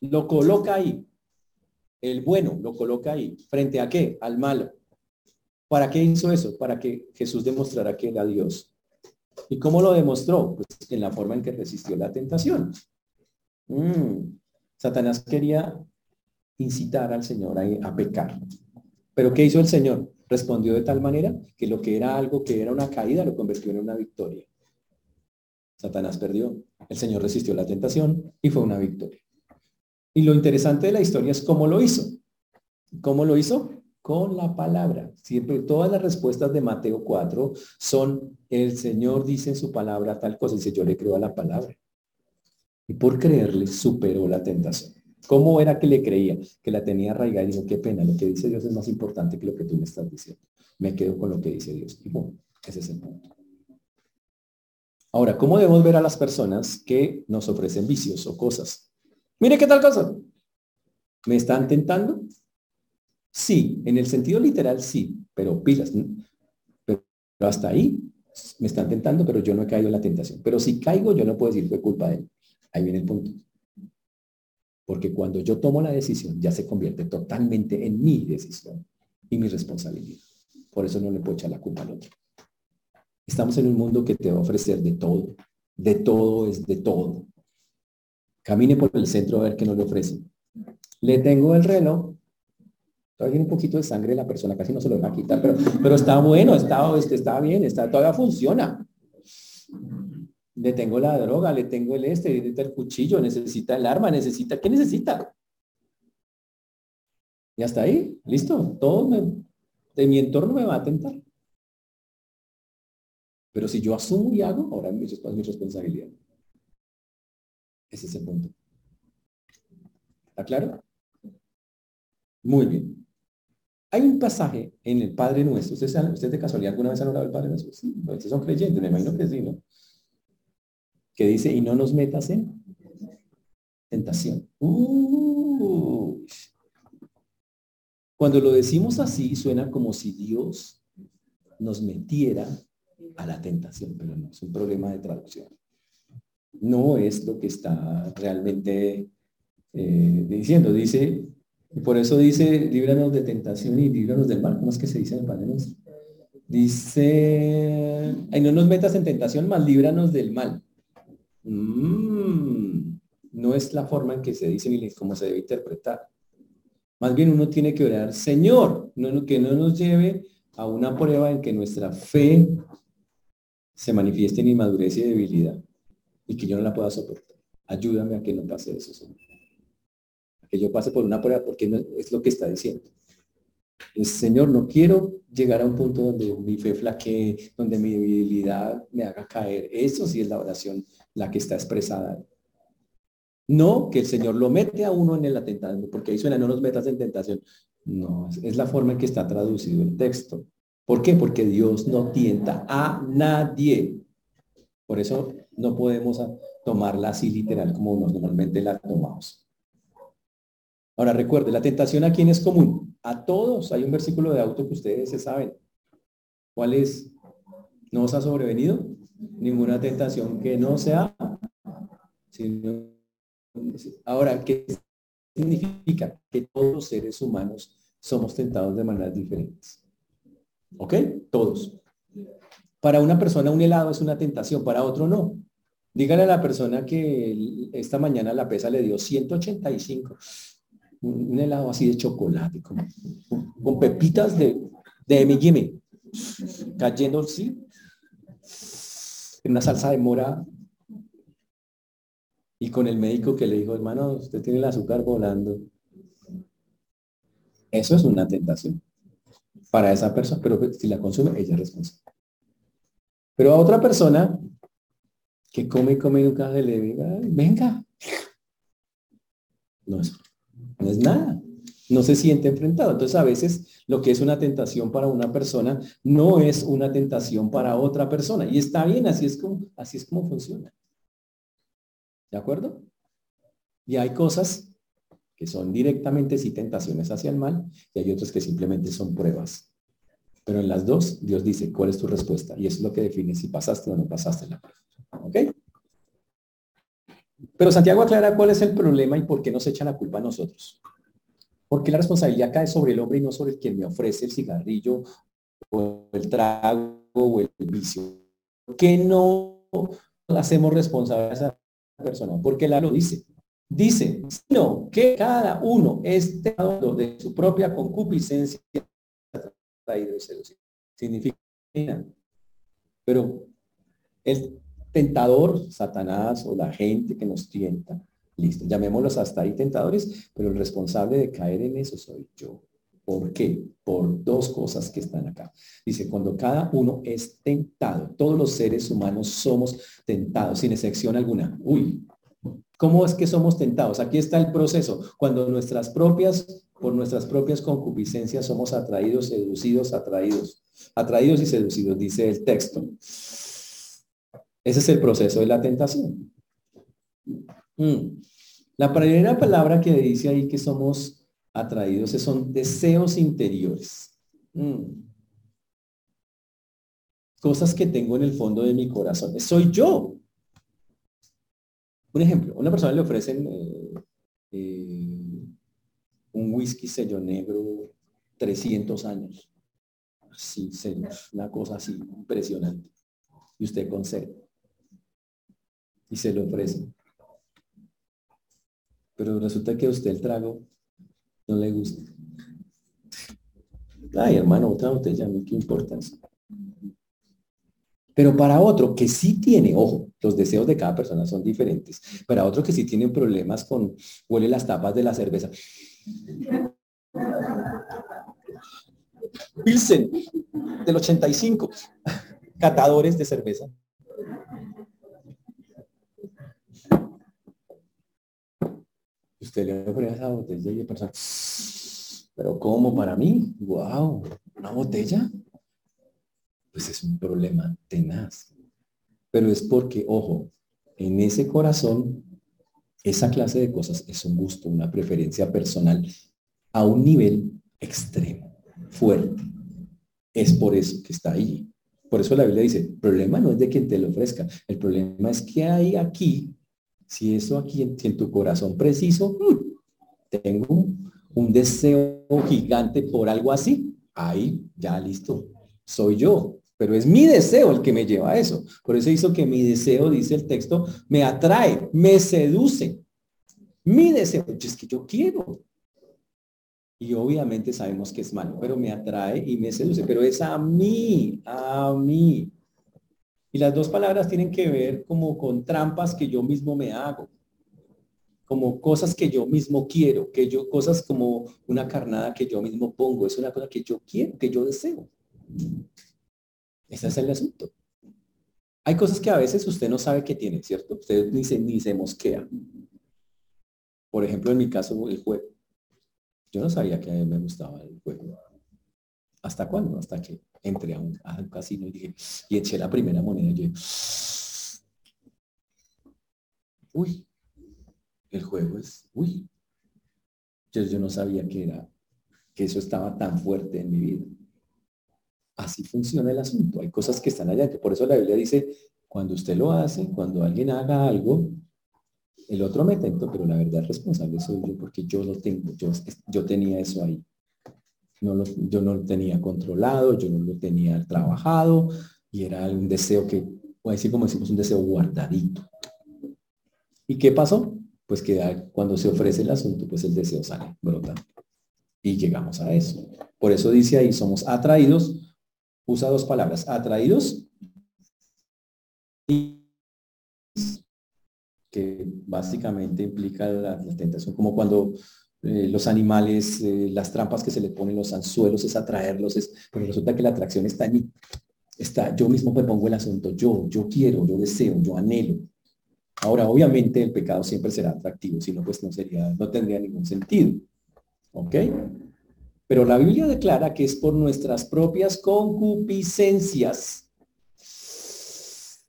Lo coloca ahí. El bueno lo coloca ahí. ¿Frente a qué? Al malo. ¿Para qué hizo eso? Para que Jesús demostrara que era Dios. ¿Y cómo lo demostró? Pues en la forma en que resistió la tentación. Mm. Satanás quería incitar al Señor a, a pecar. Pero ¿qué hizo el Señor? Respondió de tal manera que lo que era algo que era una caída lo convirtió en una victoria. Satanás perdió. El Señor resistió la tentación y fue una victoria. Y lo interesante de la historia es cómo lo hizo. ¿Cómo lo hizo? Con la palabra. Siempre todas las respuestas de Mateo 4 son, el Señor dice en su palabra tal cosa, dice, yo le creo a la palabra. Y por creerle superó la tentación. ¿Cómo era que le creía? Que la tenía arraigada y dijo, qué pena, lo que dice Dios es más importante que lo que tú me estás diciendo. Me quedo con lo que dice Dios. Y bueno, ese es el punto. Ahora, ¿cómo debemos ver a las personas que nos ofrecen vicios o cosas? Mire qué tal cosa. ¿Me están tentando? Sí, en el sentido literal sí, pero pilas. Pero hasta ahí me están tentando, pero yo no he caído en la tentación. Pero si caigo, yo no puedo decir fue culpa de él. Ahí viene el punto. Porque cuando yo tomo la decisión, ya se convierte totalmente en mi decisión y mi responsabilidad. Por eso no le puedo echar la culpa al otro. Estamos en un mundo que te va a ofrecer de todo. De todo es de todo. Camine por el centro a ver qué nos le ofrecen. Le tengo el reloj. Todavía un poquito de sangre la persona, casi no se lo va a quitar, pero, pero está bueno, está, este, está bien, está, todavía funciona. Le tengo la droga, le tengo el este, necesita el cuchillo, necesita el arma, necesita, ¿qué necesita? Y hasta ahí, listo, todo de mi entorno me va a tentar. Pero si yo asumo y hago, ahora es mi responsabilidad. Ese es el punto. ¿Está claro? Muy bien. Hay un pasaje en el Padre Nuestro. ¿Ustedes, de casualidad alguna vez han hablado del Padre Nuestro? Sí, ustedes son creyentes, me imagino que sí, ¿no? Que dice, y no nos metas en tentación. Cuando lo decimos así, suena como si Dios nos metiera a la tentación, pero no, es un problema de traducción. No es lo que está realmente eh, diciendo. Dice, por eso dice, líbranos de tentación y líbranos del mal. ¿Cómo es que se dice en el Padre Dice, ay, no nos metas en tentación, más líbranos del mal. Mm, no es la forma en que se dice ni cómo se debe interpretar. Más bien uno tiene que orar, Señor, no, que no nos lleve a una prueba en que nuestra fe se manifieste en inmadurez y debilidad y que yo no la pueda soportar. Ayúdame a que no pase eso, Señor. A que yo pase por una prueba porque es lo que está diciendo. Señor, no quiero llegar a un punto donde mi fe flaquee, donde mi debilidad me haga caer. Eso sí es la oración la que está expresada. No que el Señor lo mete a uno en la tentación, porque ahí suena, no nos metas en tentación. No, es la forma en que está traducido el texto. ¿Por qué? Porque Dios no tienta a nadie. Por eso no podemos tomarla así literal como normalmente la tomamos. Ahora recuerde, la tentación a quién es común? A todos. Hay un versículo de auto que ustedes se saben. ¿Cuál es? ¿No os ha sobrevenido? Ninguna tentación que no sea. Ahora, ¿qué significa? Que todos los seres humanos somos tentados de maneras diferentes. ¿Ok? Todos. Para una persona un helado es una tentación, para otro no. Dígale a la persona que esta mañana la pesa le dio 185. Un helado así de chocolate, con, pepitas de, de M&M, cayendo, sí, en una salsa de mora. Y con el médico que le dijo, hermano, usted tiene el azúcar volando. Eso es una tentación para esa persona, pero si la consume, ella es responsable. Pero a otra persona que come y come y nunca se le venga. No es, no es nada. No se siente enfrentado. Entonces a veces lo que es una tentación para una persona no es una tentación para otra persona. Y está bien, así es como, así es como funciona. ¿De acuerdo? Y hay cosas que son directamente sí tentaciones hacia el mal, y hay otros que simplemente son pruebas. Pero en las dos, Dios dice, ¿cuál es tu respuesta? Y eso es lo que define si pasaste o no pasaste la prueba. ¿Ok? Pero Santiago aclara cuál es el problema y por qué nos echa la culpa a nosotros. Porque la responsabilidad cae sobre el hombre y no sobre el quien me ofrece el cigarrillo o el trago o el vicio. ¿Por qué no hacemos responsable a esa persona? Porque la lo dice. Dice, sino que cada uno esté de su propia concupiscencia Significa, pero el tentador, Satanás o la gente que nos tienta, listo, llamémoslos hasta ahí tentadores, pero el responsable de caer en eso soy yo. ¿Por qué? Por dos cosas que están acá. Dice, cuando cada uno es tentado, todos los seres humanos somos tentados, sin excepción alguna. Uy, ¿Cómo es que somos tentados? Aquí está el proceso. Cuando nuestras propias, por nuestras propias concupiscencias somos atraídos, seducidos, atraídos. Atraídos y seducidos, dice el texto. Ese es el proceso de la tentación. Mm. La primera palabra que dice ahí que somos atraídos son deseos interiores. Mm. Cosas que tengo en el fondo de mi corazón. Soy yo. Un ejemplo, una persona le ofrecen eh, eh, un whisky sello negro 300 años. Así, una cosa así impresionante. Y usted concede. Y se lo ofrece. Pero resulta que a usted el trago no le gusta. Ay, hermano, otra botella, a mí qué importancia. Pero para otro que sí tiene, ojo, los deseos de cada persona son diferentes. Para otro que sí tiene problemas con, huele las tapas de la cerveza. Pilsen, del 85, catadores de cerveza. Usted le ofrece esa botella y persona, pero ¿cómo para mí? ¡Wow! ¿Una botella? Pues es un problema tenaz. Pero es porque, ojo, en ese corazón Esa clase de cosas es un gusto, una preferencia personal a un nivel extremo, fuerte. Es por eso que está ahí. Por eso la Biblia dice, el problema no es de quien te lo ofrezca, el problema es que hay aquí, si eso aquí en, tu corazón preciso, mm, tengo un deseo gigante por algo así, ahí ya listo, soy yo. Pero es mi deseo el que me lleva a eso. Por eso hizo que mi deseo, dice el texto, me atrae, me seduce. Mi deseo, es que yo quiero. Y obviamente sabemos que es malo, pero me atrae y me seduce. Pero es a mí, a mí. Y las dos palabras tienen que ver como con trampas que yo mismo me hago como cosas que yo mismo quiero, que yo, cosas como una carnada que yo mismo pongo, es una cosa que yo quiero, que yo deseo. Ese es el asunto. Hay cosas que a veces usted no sabe que tiene, ¿cierto? Usted ni se, ni se mosquea. Por ejemplo, en mi caso, el juego. Yo no sabía que a mí me gustaba el juego. ¿Hasta cuándo? Hasta que entré a un, casino y dije, y eché la primera moneda y dije, uy, el juego es, uy, yo, yo no sabía que era, que eso estaba tan fuerte en mi vida. Así funciona el asunto. Hay cosas que están allá. Por eso la Biblia dice, cuando usted lo hace, cuando alguien haga algo, el otro me tento, pero la verdad responsable soy yo porque yo lo tengo, yo, tenía eso ahí. No lo, yo no lo tenía controlado, yo no lo tenía trabajado y era un deseo que, o decir como decimos, un deseo guardadito. ¿Y qué pasó? pues que cuando se ofrece el asunto, pues el deseo sale, brota. Y llegamos a eso. Por eso dice ahí, somos atraídos, usa dos palabras, atraídos y que básicamente implica la, tentación, como cuando eh, los animales, eh, las trampas que se le ponen, los anzuelos, es atraerlos, es, pero resulta que la atracción está mí. Está, yo mismo me pongo el asunto, yo, yo quiero, yo deseo, yo anhelo. Ahora, obviamente, el pecado siempre será atractivo, si no, pues no sería, no tendría ningún sentido. ¿Ok? Pero la Biblia declara que es por nuestras propias concupiscencias.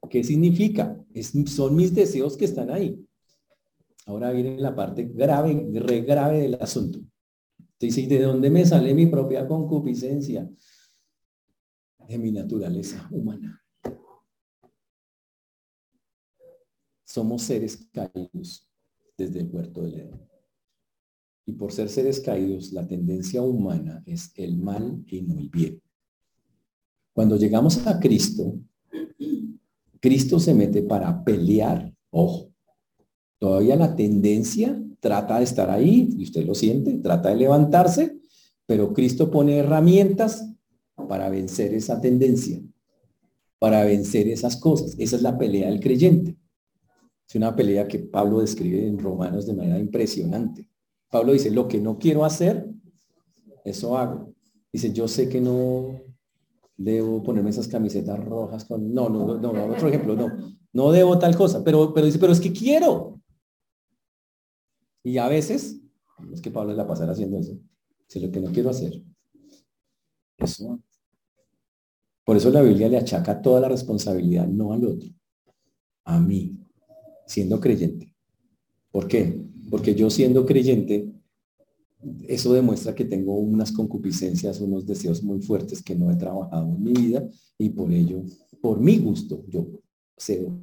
¿Qué significa? son mis deseos que están ahí. Ahora viene la parte grave, re grave del asunto. Dice, ¿y de dónde me sale mi propia concupiscencia? De mi naturaleza humana. somos seres caídos desde el huerto del Edén. Y por ser seres caídos, la tendencia humana es el mal y no el bien. Cuando llegamos a Cristo, Cristo se mete para pelear. Ojo, todavía la tendencia trata de estar ahí, y usted lo siente, trata de levantarse, pero Cristo pone herramientas para vencer esa tendencia, para vencer esas cosas. Esa es la pelea del creyente. Es una pelea que Pablo describe en Romanos de manera impresionante. Pablo dice, lo que no quiero hacer, eso hago. Dice, yo sé que no debo ponerme esas camisetas rojas con... No, no, no, no, otro ejemplo, no. No debo tal cosa, pero, pero dice, pero es que quiero. Y a veces, es que Pablo la pasar haciendo eso. Dice, lo que no quiero hacer. Eso. Por eso la Biblia le achaca toda la responsabilidad, no al otro, a mí siendo creyente. ¿Por qué? Porque yo siendo creyente, eso demuestra que tengo unas concupiscencias, unos deseos muy fuertes que no he trabajado en mi vida y por ello, por mi gusto, yo cedo.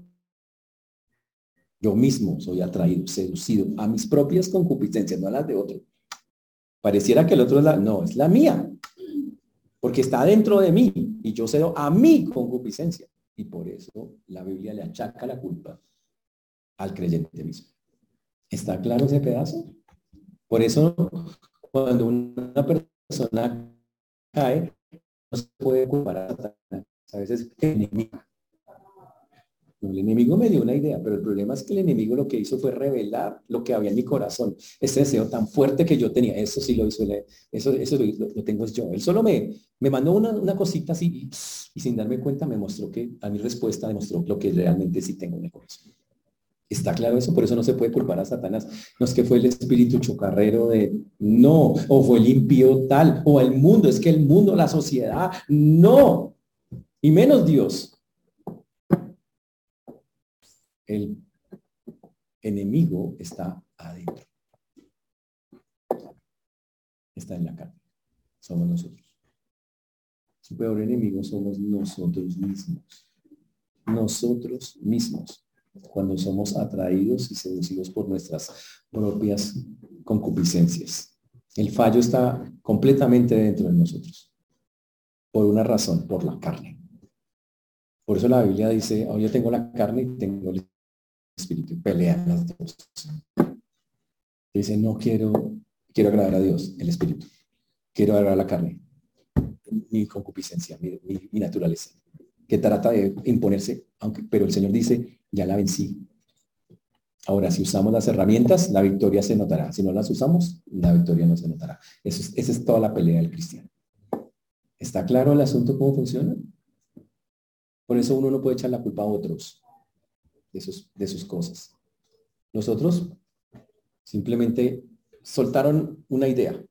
Yo mismo soy atraído, seducido a mis propias concupiscencias, no a las de otro. Pareciera que el otro es la, no, es la mía, porque está dentro de mí y yo cedo a mi concupiscencia. Y por eso la Biblia le achaca la culpa al creyente mismo. ¿Está claro ese pedazo? Por eso, cuando una persona cae, no se puede culpar a veces el enemigo. El enemigo me dio una idea, pero el problema es que el enemigo lo que hizo fue revelar lo que había en mi corazón. Ese deseo tan fuerte que yo tenía. Eso sí lo hizo. Eso, eso lo, tengo yo. Él solo me, me mandó una, una cosita así y, sin darme cuenta me mostró que a mi respuesta demostró lo que realmente sí tengo en el corazón. ¿Está claro eso? Por eso no se puede culpar a Satanás. No es que fue el espíritu chocarrero de no, o fue el impío tal, o el mundo, es que el mundo, la sociedad, no. Y menos Dios. El, enemigo está adentro. Está en la carne. Somos nosotros. Su peor enemigo somos nosotros mismos. Nosotros mismos. Cuando somos atraídos y seducidos por nuestras propias concupiscencias. El fallo está completamente dentro de nosotros. Por una razón, por la carne. Por eso la Biblia dice, oh, yo tengo la carne y tengo el espíritu. Pelean las dos. Dice, no quiero, quiero agradar a Dios, el espíritu. Quiero agradar la carne. Mi concupiscencia, mi, mi naturaleza. Que trata de imponerse, aunque, pero el Señor dice, ya la vencí. Ahora, si usamos las herramientas, la victoria se notará. Si no las usamos, la victoria no se notará. Eso es, esa es toda la pelea del cristiano. ¿Está claro el asunto cómo funciona? Por eso uno no puede echar la culpa a otros de sus, de sus cosas. Nosotros simplemente soltaron una idea.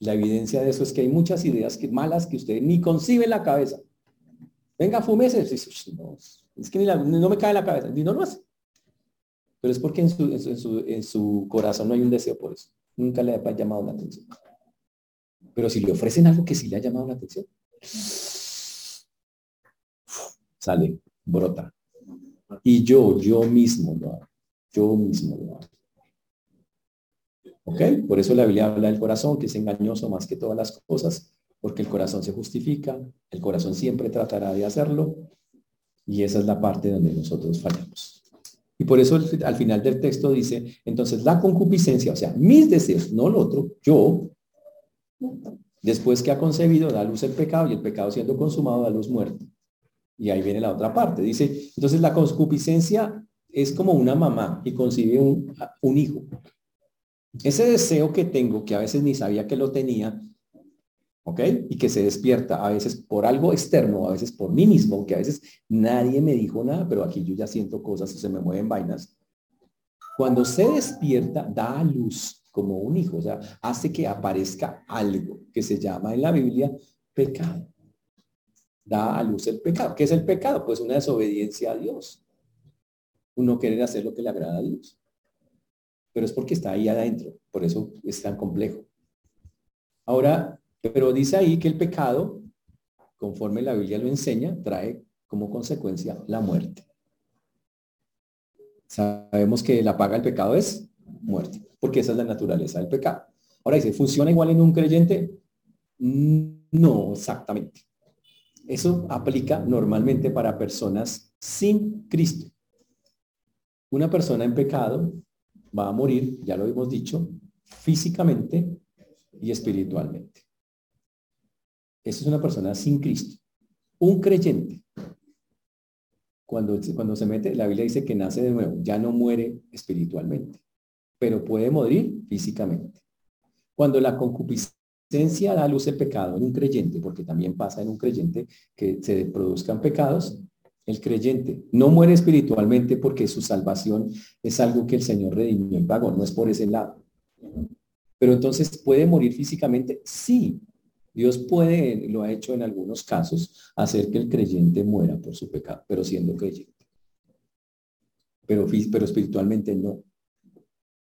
La evidencia de eso es que hay muchas ideas que, malas que usted ni concibe en la cabeza. Venga, fumese. Es que ni no me cae en la cabeza. Y no lo hace. Pero es porque en su, en su, corazón no hay un deseo por eso. Nunca le ha llamado la atención. Pero si le ofrecen algo que sí le ha llamado la atención, sale, brota. Y yo, yo mismo lo hago. Yo mismo lo hago. ¿Ok? Por eso la Biblia habla del corazón, que es engañoso más que todas las cosas, porque el corazón se justifica, el corazón siempre tratará de hacerlo, y esa es la parte donde nosotros fallamos. Y por eso al final del texto dice, entonces la concupiscencia, o sea, mis deseos, no el otro, yo, después que ha concebido, da luz el pecado y el pecado siendo consumado da luz muerte. Y ahí viene la otra parte. Dice, entonces la concupiscencia es como una mamá y concibe un, un hijo. Ese deseo que tengo, que a veces ni sabía que lo tenía, ¿ok? Y que se despierta a veces por algo externo, a veces por mí mismo, que a veces nadie me dijo nada, pero aquí yo ya siento cosas y se me mueven vainas. Cuando se despierta, da a luz como un hijo, o sea, hace que aparezca algo que se llama en la Biblia pecado. Da a luz el pecado. ¿Qué es el pecado? Pues una desobediencia a Dios. Uno quiere hacer lo que le agrada a Dios. Pero es porque está ahí adentro, por eso es tan complejo. Ahora, pero dice ahí que el pecado, conforme la Biblia lo enseña, trae como consecuencia la muerte. Sabemos que la paga del pecado es muerte, porque esa es la naturaleza del pecado. Ahora dice, ¿funciona igual en un creyente? No exactamente. Eso aplica normalmente para personas sin Cristo. Una persona en pecado va a morir, ya lo hemos dicho, físicamente y espiritualmente. Esa es una persona sin Cristo. Un creyente, cuando, cuando se mete, la Biblia dice que nace de nuevo, ya no muere espiritualmente, pero puede morir físicamente. Cuando la concupiscencia da luz el pecado en un creyente, porque también pasa en un creyente que se produzcan pecados, el creyente no muere espiritualmente porque su salvación es algo que el Señor redimió y pagó, no es por ese lado. Pero entonces puede morir físicamente, sí, Dios puede, lo ha hecho en algunos casos, hacer que el creyente muera por su pecado, pero siendo creyente. Pero, pero espiritualmente no.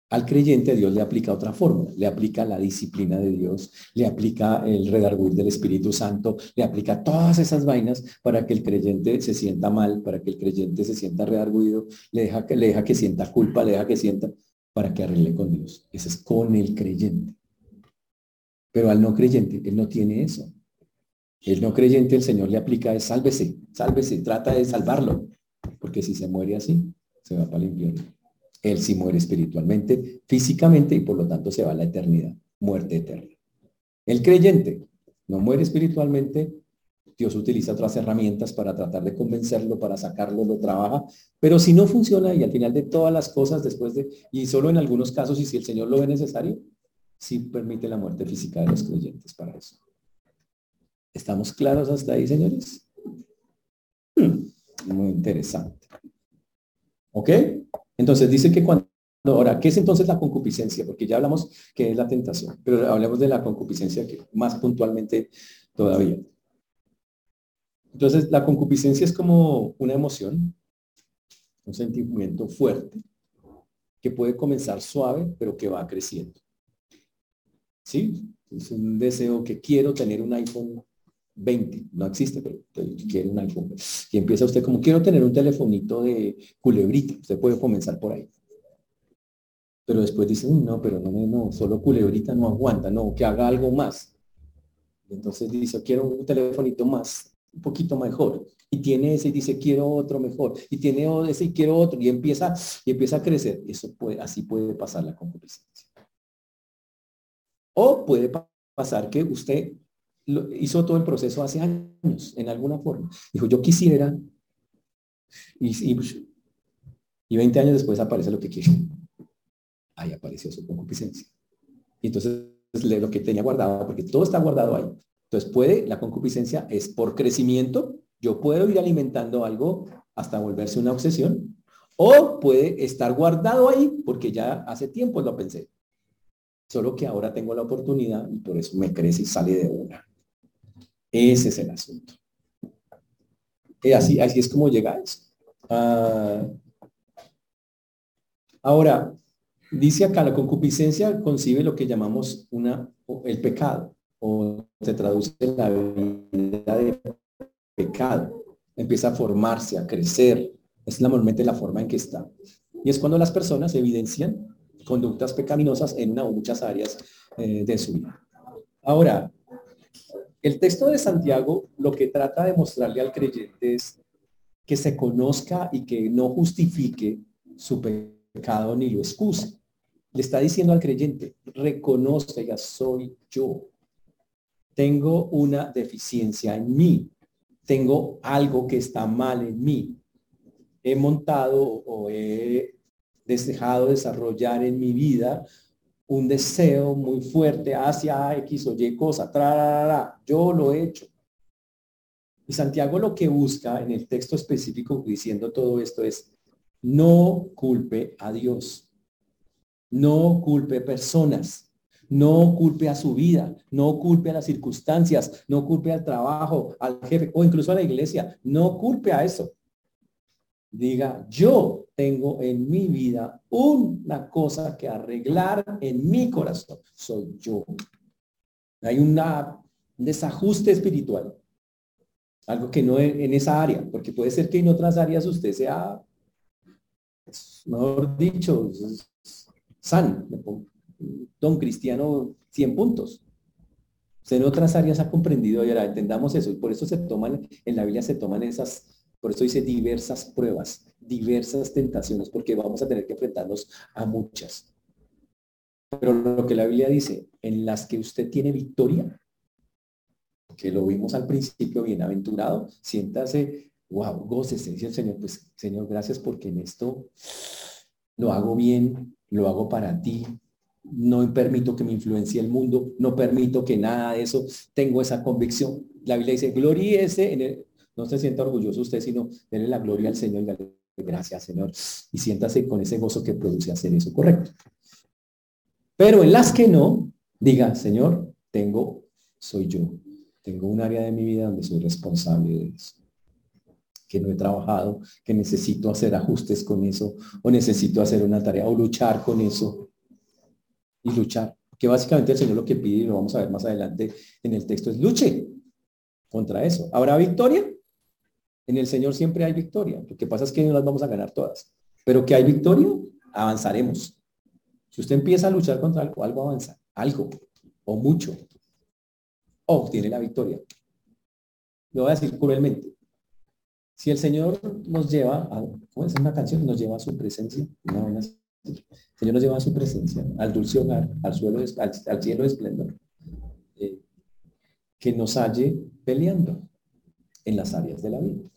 Al creyente Dios le aplica otra forma, le aplica la disciplina de Dios, le aplica el redarguir del Espíritu Santo, le aplica todas esas vainas para que el creyente se sienta mal, para que el creyente se sienta redarguido, le deja que, le deja que sienta culpa, le deja que sienta, para que arregle con Dios. Ese es con el creyente. Pero al no creyente, él no tiene eso. El no creyente, el Señor le aplica es sálvese, sálvese, trata de salvarlo. Porque si se muere así, se va para el infierno. Él sí muere espiritualmente, físicamente y por lo tanto se va a la eternidad, muerte eterna. El creyente no muere espiritualmente, Dios utiliza otras herramientas para tratar de convencerlo, para sacarlo, lo trabaja, pero si no funciona y al final de todas las cosas después de, y solo en algunos casos y si el Señor lo ve necesario, sí permite la muerte física de los creyentes para eso. ¿Estamos claros hasta ahí, señores? Hmm, muy interesante. ¿Ok? Entonces dice que cuando... Ahora, ¿qué es entonces la concupiscencia? Porque ya hablamos que es la tentación, pero hablemos de la concupiscencia que más puntualmente todavía. Entonces, la concupiscencia es como una emoción, un sentimiento fuerte que puede comenzar suave, pero que va creciendo. ¿Sí? Es un deseo que quiero tener un iPhone 20, no existe, pero quiero un iPhone. Y empieza usted como, quiero tener un telefonito de culebrita. Usted puede comenzar por ahí. Pero después dice, no, pero no, no, solo culebrita no aguanta, no, que haga algo más. Entonces dice, quiero un telefonito más, un poquito mejor. Y tiene ese y dice, quiero otro mejor. Y tiene ese y quiero otro. Y empieza, y empieza a crecer. Eso puede, así puede pasar la concupiscencia. O puede pasar que usted hizo todo el proceso hace años, en alguna forma. Dijo, yo quisiera, y, y, 20 años después aparece lo que quiero. Ahí apareció su concupiscencia. Y entonces lo que tenía guardado, porque todo está guardado ahí. Entonces puede, la concupiscencia es por crecimiento, yo puedo ir alimentando algo hasta volverse una obsesión, o puede estar guardado ahí porque ya hace tiempo lo pensé. Solo que ahora tengo la oportunidad y por eso me crece y sale de una. Ese es el asunto. Y así, así es como llega eso. Ah, ahora, dice acá, la concupiscencia concibe lo que llamamos una, el pecado, o se traduce en la vida de pecado. Empieza a formarse, a crecer. Es normalmente la forma en que está. Y es cuando las personas evidencian conductas pecaminosas en una o muchas áreas eh, de su vida. Ahora, el texto de Santiago lo que trata de mostrarle al creyente es que se conozca y que no justifique su pecado ni lo excuse. Le está diciendo al creyente, reconozca, ya soy yo. Tengo una deficiencia en mí. Tengo algo que está mal en mí. He montado o he dejado desarrollar en mi vida un deseo muy fuerte hacia X o Y cosa. Yo lo he hecho. Y Santiago lo que busca en el texto específico diciendo todo esto es, no culpe a Dios. No culpe personas. No culpe a su vida, no culpe a las circunstancias, no culpe al trabajo, al jefe o incluso a la iglesia. No culpe a eso diga, yo tengo en mi vida una cosa que arreglar en mi corazón. Soy yo. Hay un desajuste espiritual. Algo que no en esa área, porque puede ser que en otras áreas usted sea, mejor dicho, san, don cristiano 100 puntos. en otras áreas ha comprendido y ahora entendamos eso. Y por eso se toman, en la Biblia se toman esas por eso dice diversas pruebas, diversas tentaciones, porque vamos a tener que enfrentarnos a muchas. Pero lo que la Biblia dice, en las que usted tiene victoria, que lo vimos al principio, bienaventurado, siéntase, wow, gócese, dice el Señor, pues Señor, gracias porque en esto lo hago bien, lo hago para ti, no permito que me influencie el mundo, no permito que nada de eso, tengo esa convicción. La Biblia dice, gloríese en el, no se sienta orgulloso usted, sino denle la gloria al Señor y dale gracias, Señor. Y siéntase con ese gozo que produce hacer eso correcto. Pero en las que no, diga, Señor, tengo, soy yo. Tengo un área de mi vida donde soy responsable de eso. Que no he trabajado, que necesito hacer ajustes con eso, o necesito hacer una tarea, o luchar con eso. Y luchar. Que básicamente el Señor lo que pide, y lo vamos a ver más adelante en el texto, es luche contra eso. ¿Habrá victoria? En el Señor siempre hay victoria. Lo que pasa es que no las vamos a ganar todas. Pero que hay victoria, avanzaremos. Si usted empieza a luchar contra algo, algo avanza. Algo. O mucho. Obtiene la victoria. Lo voy a decir cruelmente. Si el Señor nos lleva a, ¿cómo es una canción? Nos lleva a su presencia. el Señor nos lleva a su presencia, al dulce hogar, al, suelo, al, cielo de esplendor. Eh, que nos halle peleando en las áreas de la vida.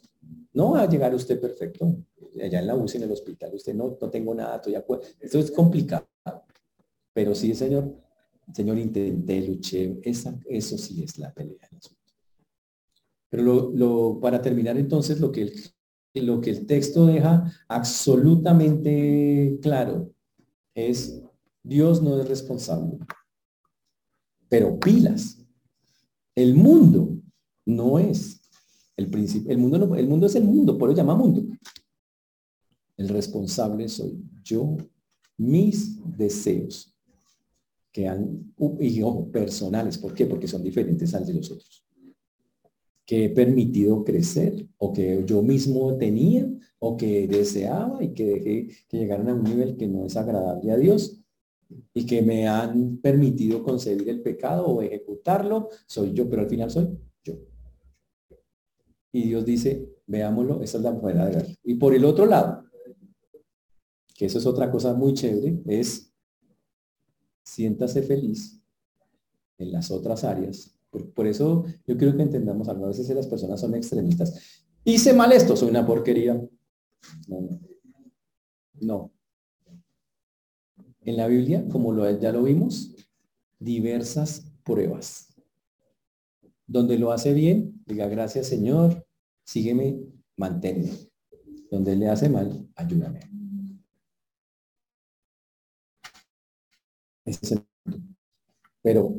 No va a llegar usted perfecto. Allá en la UCI, en el hospital, usted no, no tengo nada, estoy. Esto es complicado. Pero sí, señor, señor, intenté, luché. Esa, eso sí es la pelea. Pero lo, para terminar entonces, lo que, lo que el texto deja absolutamente claro es Dios no es responsable. Pero pilas. El mundo no es el, principio, el, mundo el mundo es el mundo, por eso llama mundo. El responsable soy yo. mis deseos que han, y ojo, personales. ¿Por qué? Porque son diferentes al de los otros. Que he permitido crecer o que yo mismo tenía o que deseaba y que dejé que llegaran a un nivel que no es agradable a Dios y que me han permitido concebir el pecado o ejecutarlo, soy yo, pero al final soy yo. Y Dios dice, veámoslo, esa es la de verlo. Y por el otro lado, que eso es otra cosa muy chévere, es siéntase feliz en las otras áreas. Por, eso yo creo que entendamos. A veces las personas son extremistas. Hice mal esto, soy una porquería. No, no. no. En la Biblia, como ya lo vimos, diversas pruebas. Donde lo hace bien, diga gracias Señor, sígueme, manténme. Donde le hace mal, ayúdame. Pero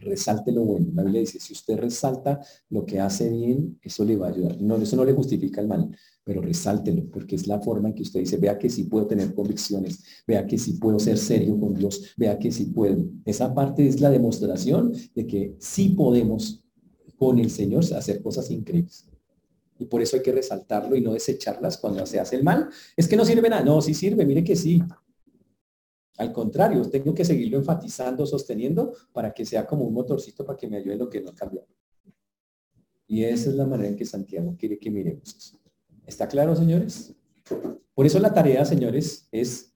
resalte lo bueno. La Biblia dice, si usted resalta lo que hace bien, eso le va a ayudar. No, eso no le justifica el mal, pero resáltelo, porque es la forma en que usted dice, vea que sí puedo tener convicciones, vea que sí puedo ser serio con Dios, vea que sí puedo. Esa parte es la demostración de que sí podemos con el Señor hacer cosas increíbles. Y por eso hay que resaltarlo y no desecharlas cuando se hace el mal. Es que no sirve nada. No, sí sirve, mire que sí. Al contrario, tengo que seguirlo enfatizando, sosteniendo, para que sea como un motorcito para que me ayude en lo que no cambia. Y esa es la manera en que Santiago quiere que miremos. ¿Está claro, señores? Por eso la tarea, señores, es,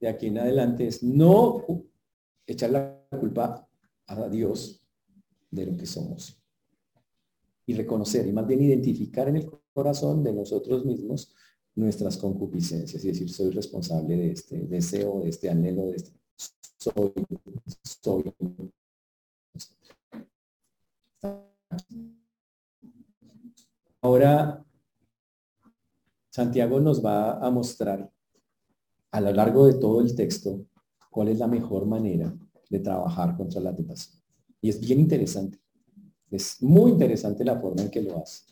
de aquí en adelante, es no echar la culpa a Dios de lo que somos. Y reconocer, y más bien identificar en el corazón de nosotros mismos nuestras concupiscencias y decir, soy responsable de este deseo, de este anhelo, de este soy. Ahora, Santiago nos va a mostrar a lo largo de todo el texto cuál es la mejor manera de trabajar contra la tentación. Y es bien interesante. Es muy interesante la forma en que lo hace,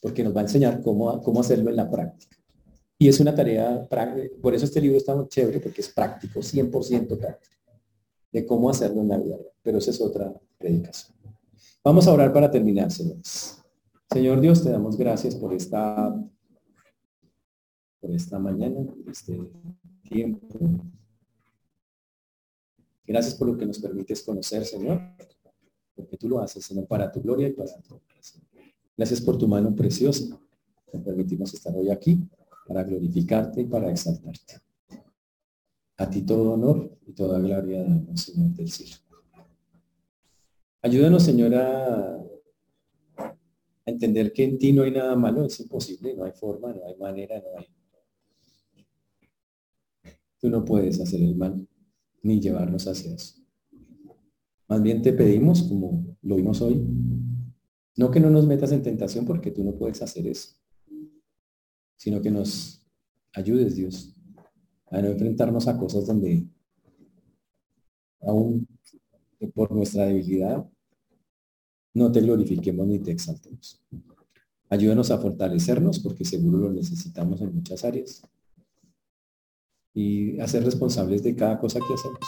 porque nos va a enseñar cómo, cómo hacerlo en la práctica. Y es una tarea, por eso este libro está muy chévere, porque es práctico, 100% práctico, de cómo hacerlo en la vida. Pero esa es otra predicación. Vamos a orar para terminar, señores. Señor Dios, te damos gracias por esta, por esta mañana, por este tiempo. Gracias por lo que nos permites conocer, Señor, porque tú lo haces, Señor, para tu gloria y para tu Gracias por tu mano preciosa. Te permitimos estar hoy aquí para glorificarte y para exaltarte. A ti todo honor y toda gloria Señor del cielo. Ayúdanos, Señor, a, entender que en ti no hay nada malo, es imposible, no hay forma, no hay manera, no hay. Tú no puedes hacer el mal ni llevarnos hacia eso. Más bien te pedimos, como lo vimos hoy, no que no nos metas en tentación porque tú no puedes hacer eso sino que nos ayudes, Dios, a no enfrentarnos a cosas donde aún por nuestra debilidad no te glorifiquemos ni te exaltemos. Ayúdanos a fortalecernos porque seguro lo necesitamos en muchas áreas y a ser responsables de cada cosa que hacemos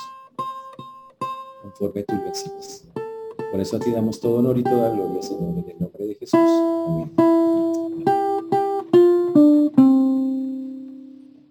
conforme tú lo exiges. Por eso ti damos todo honor y toda gloria, Señor, en el nombre de Jesús. Amén.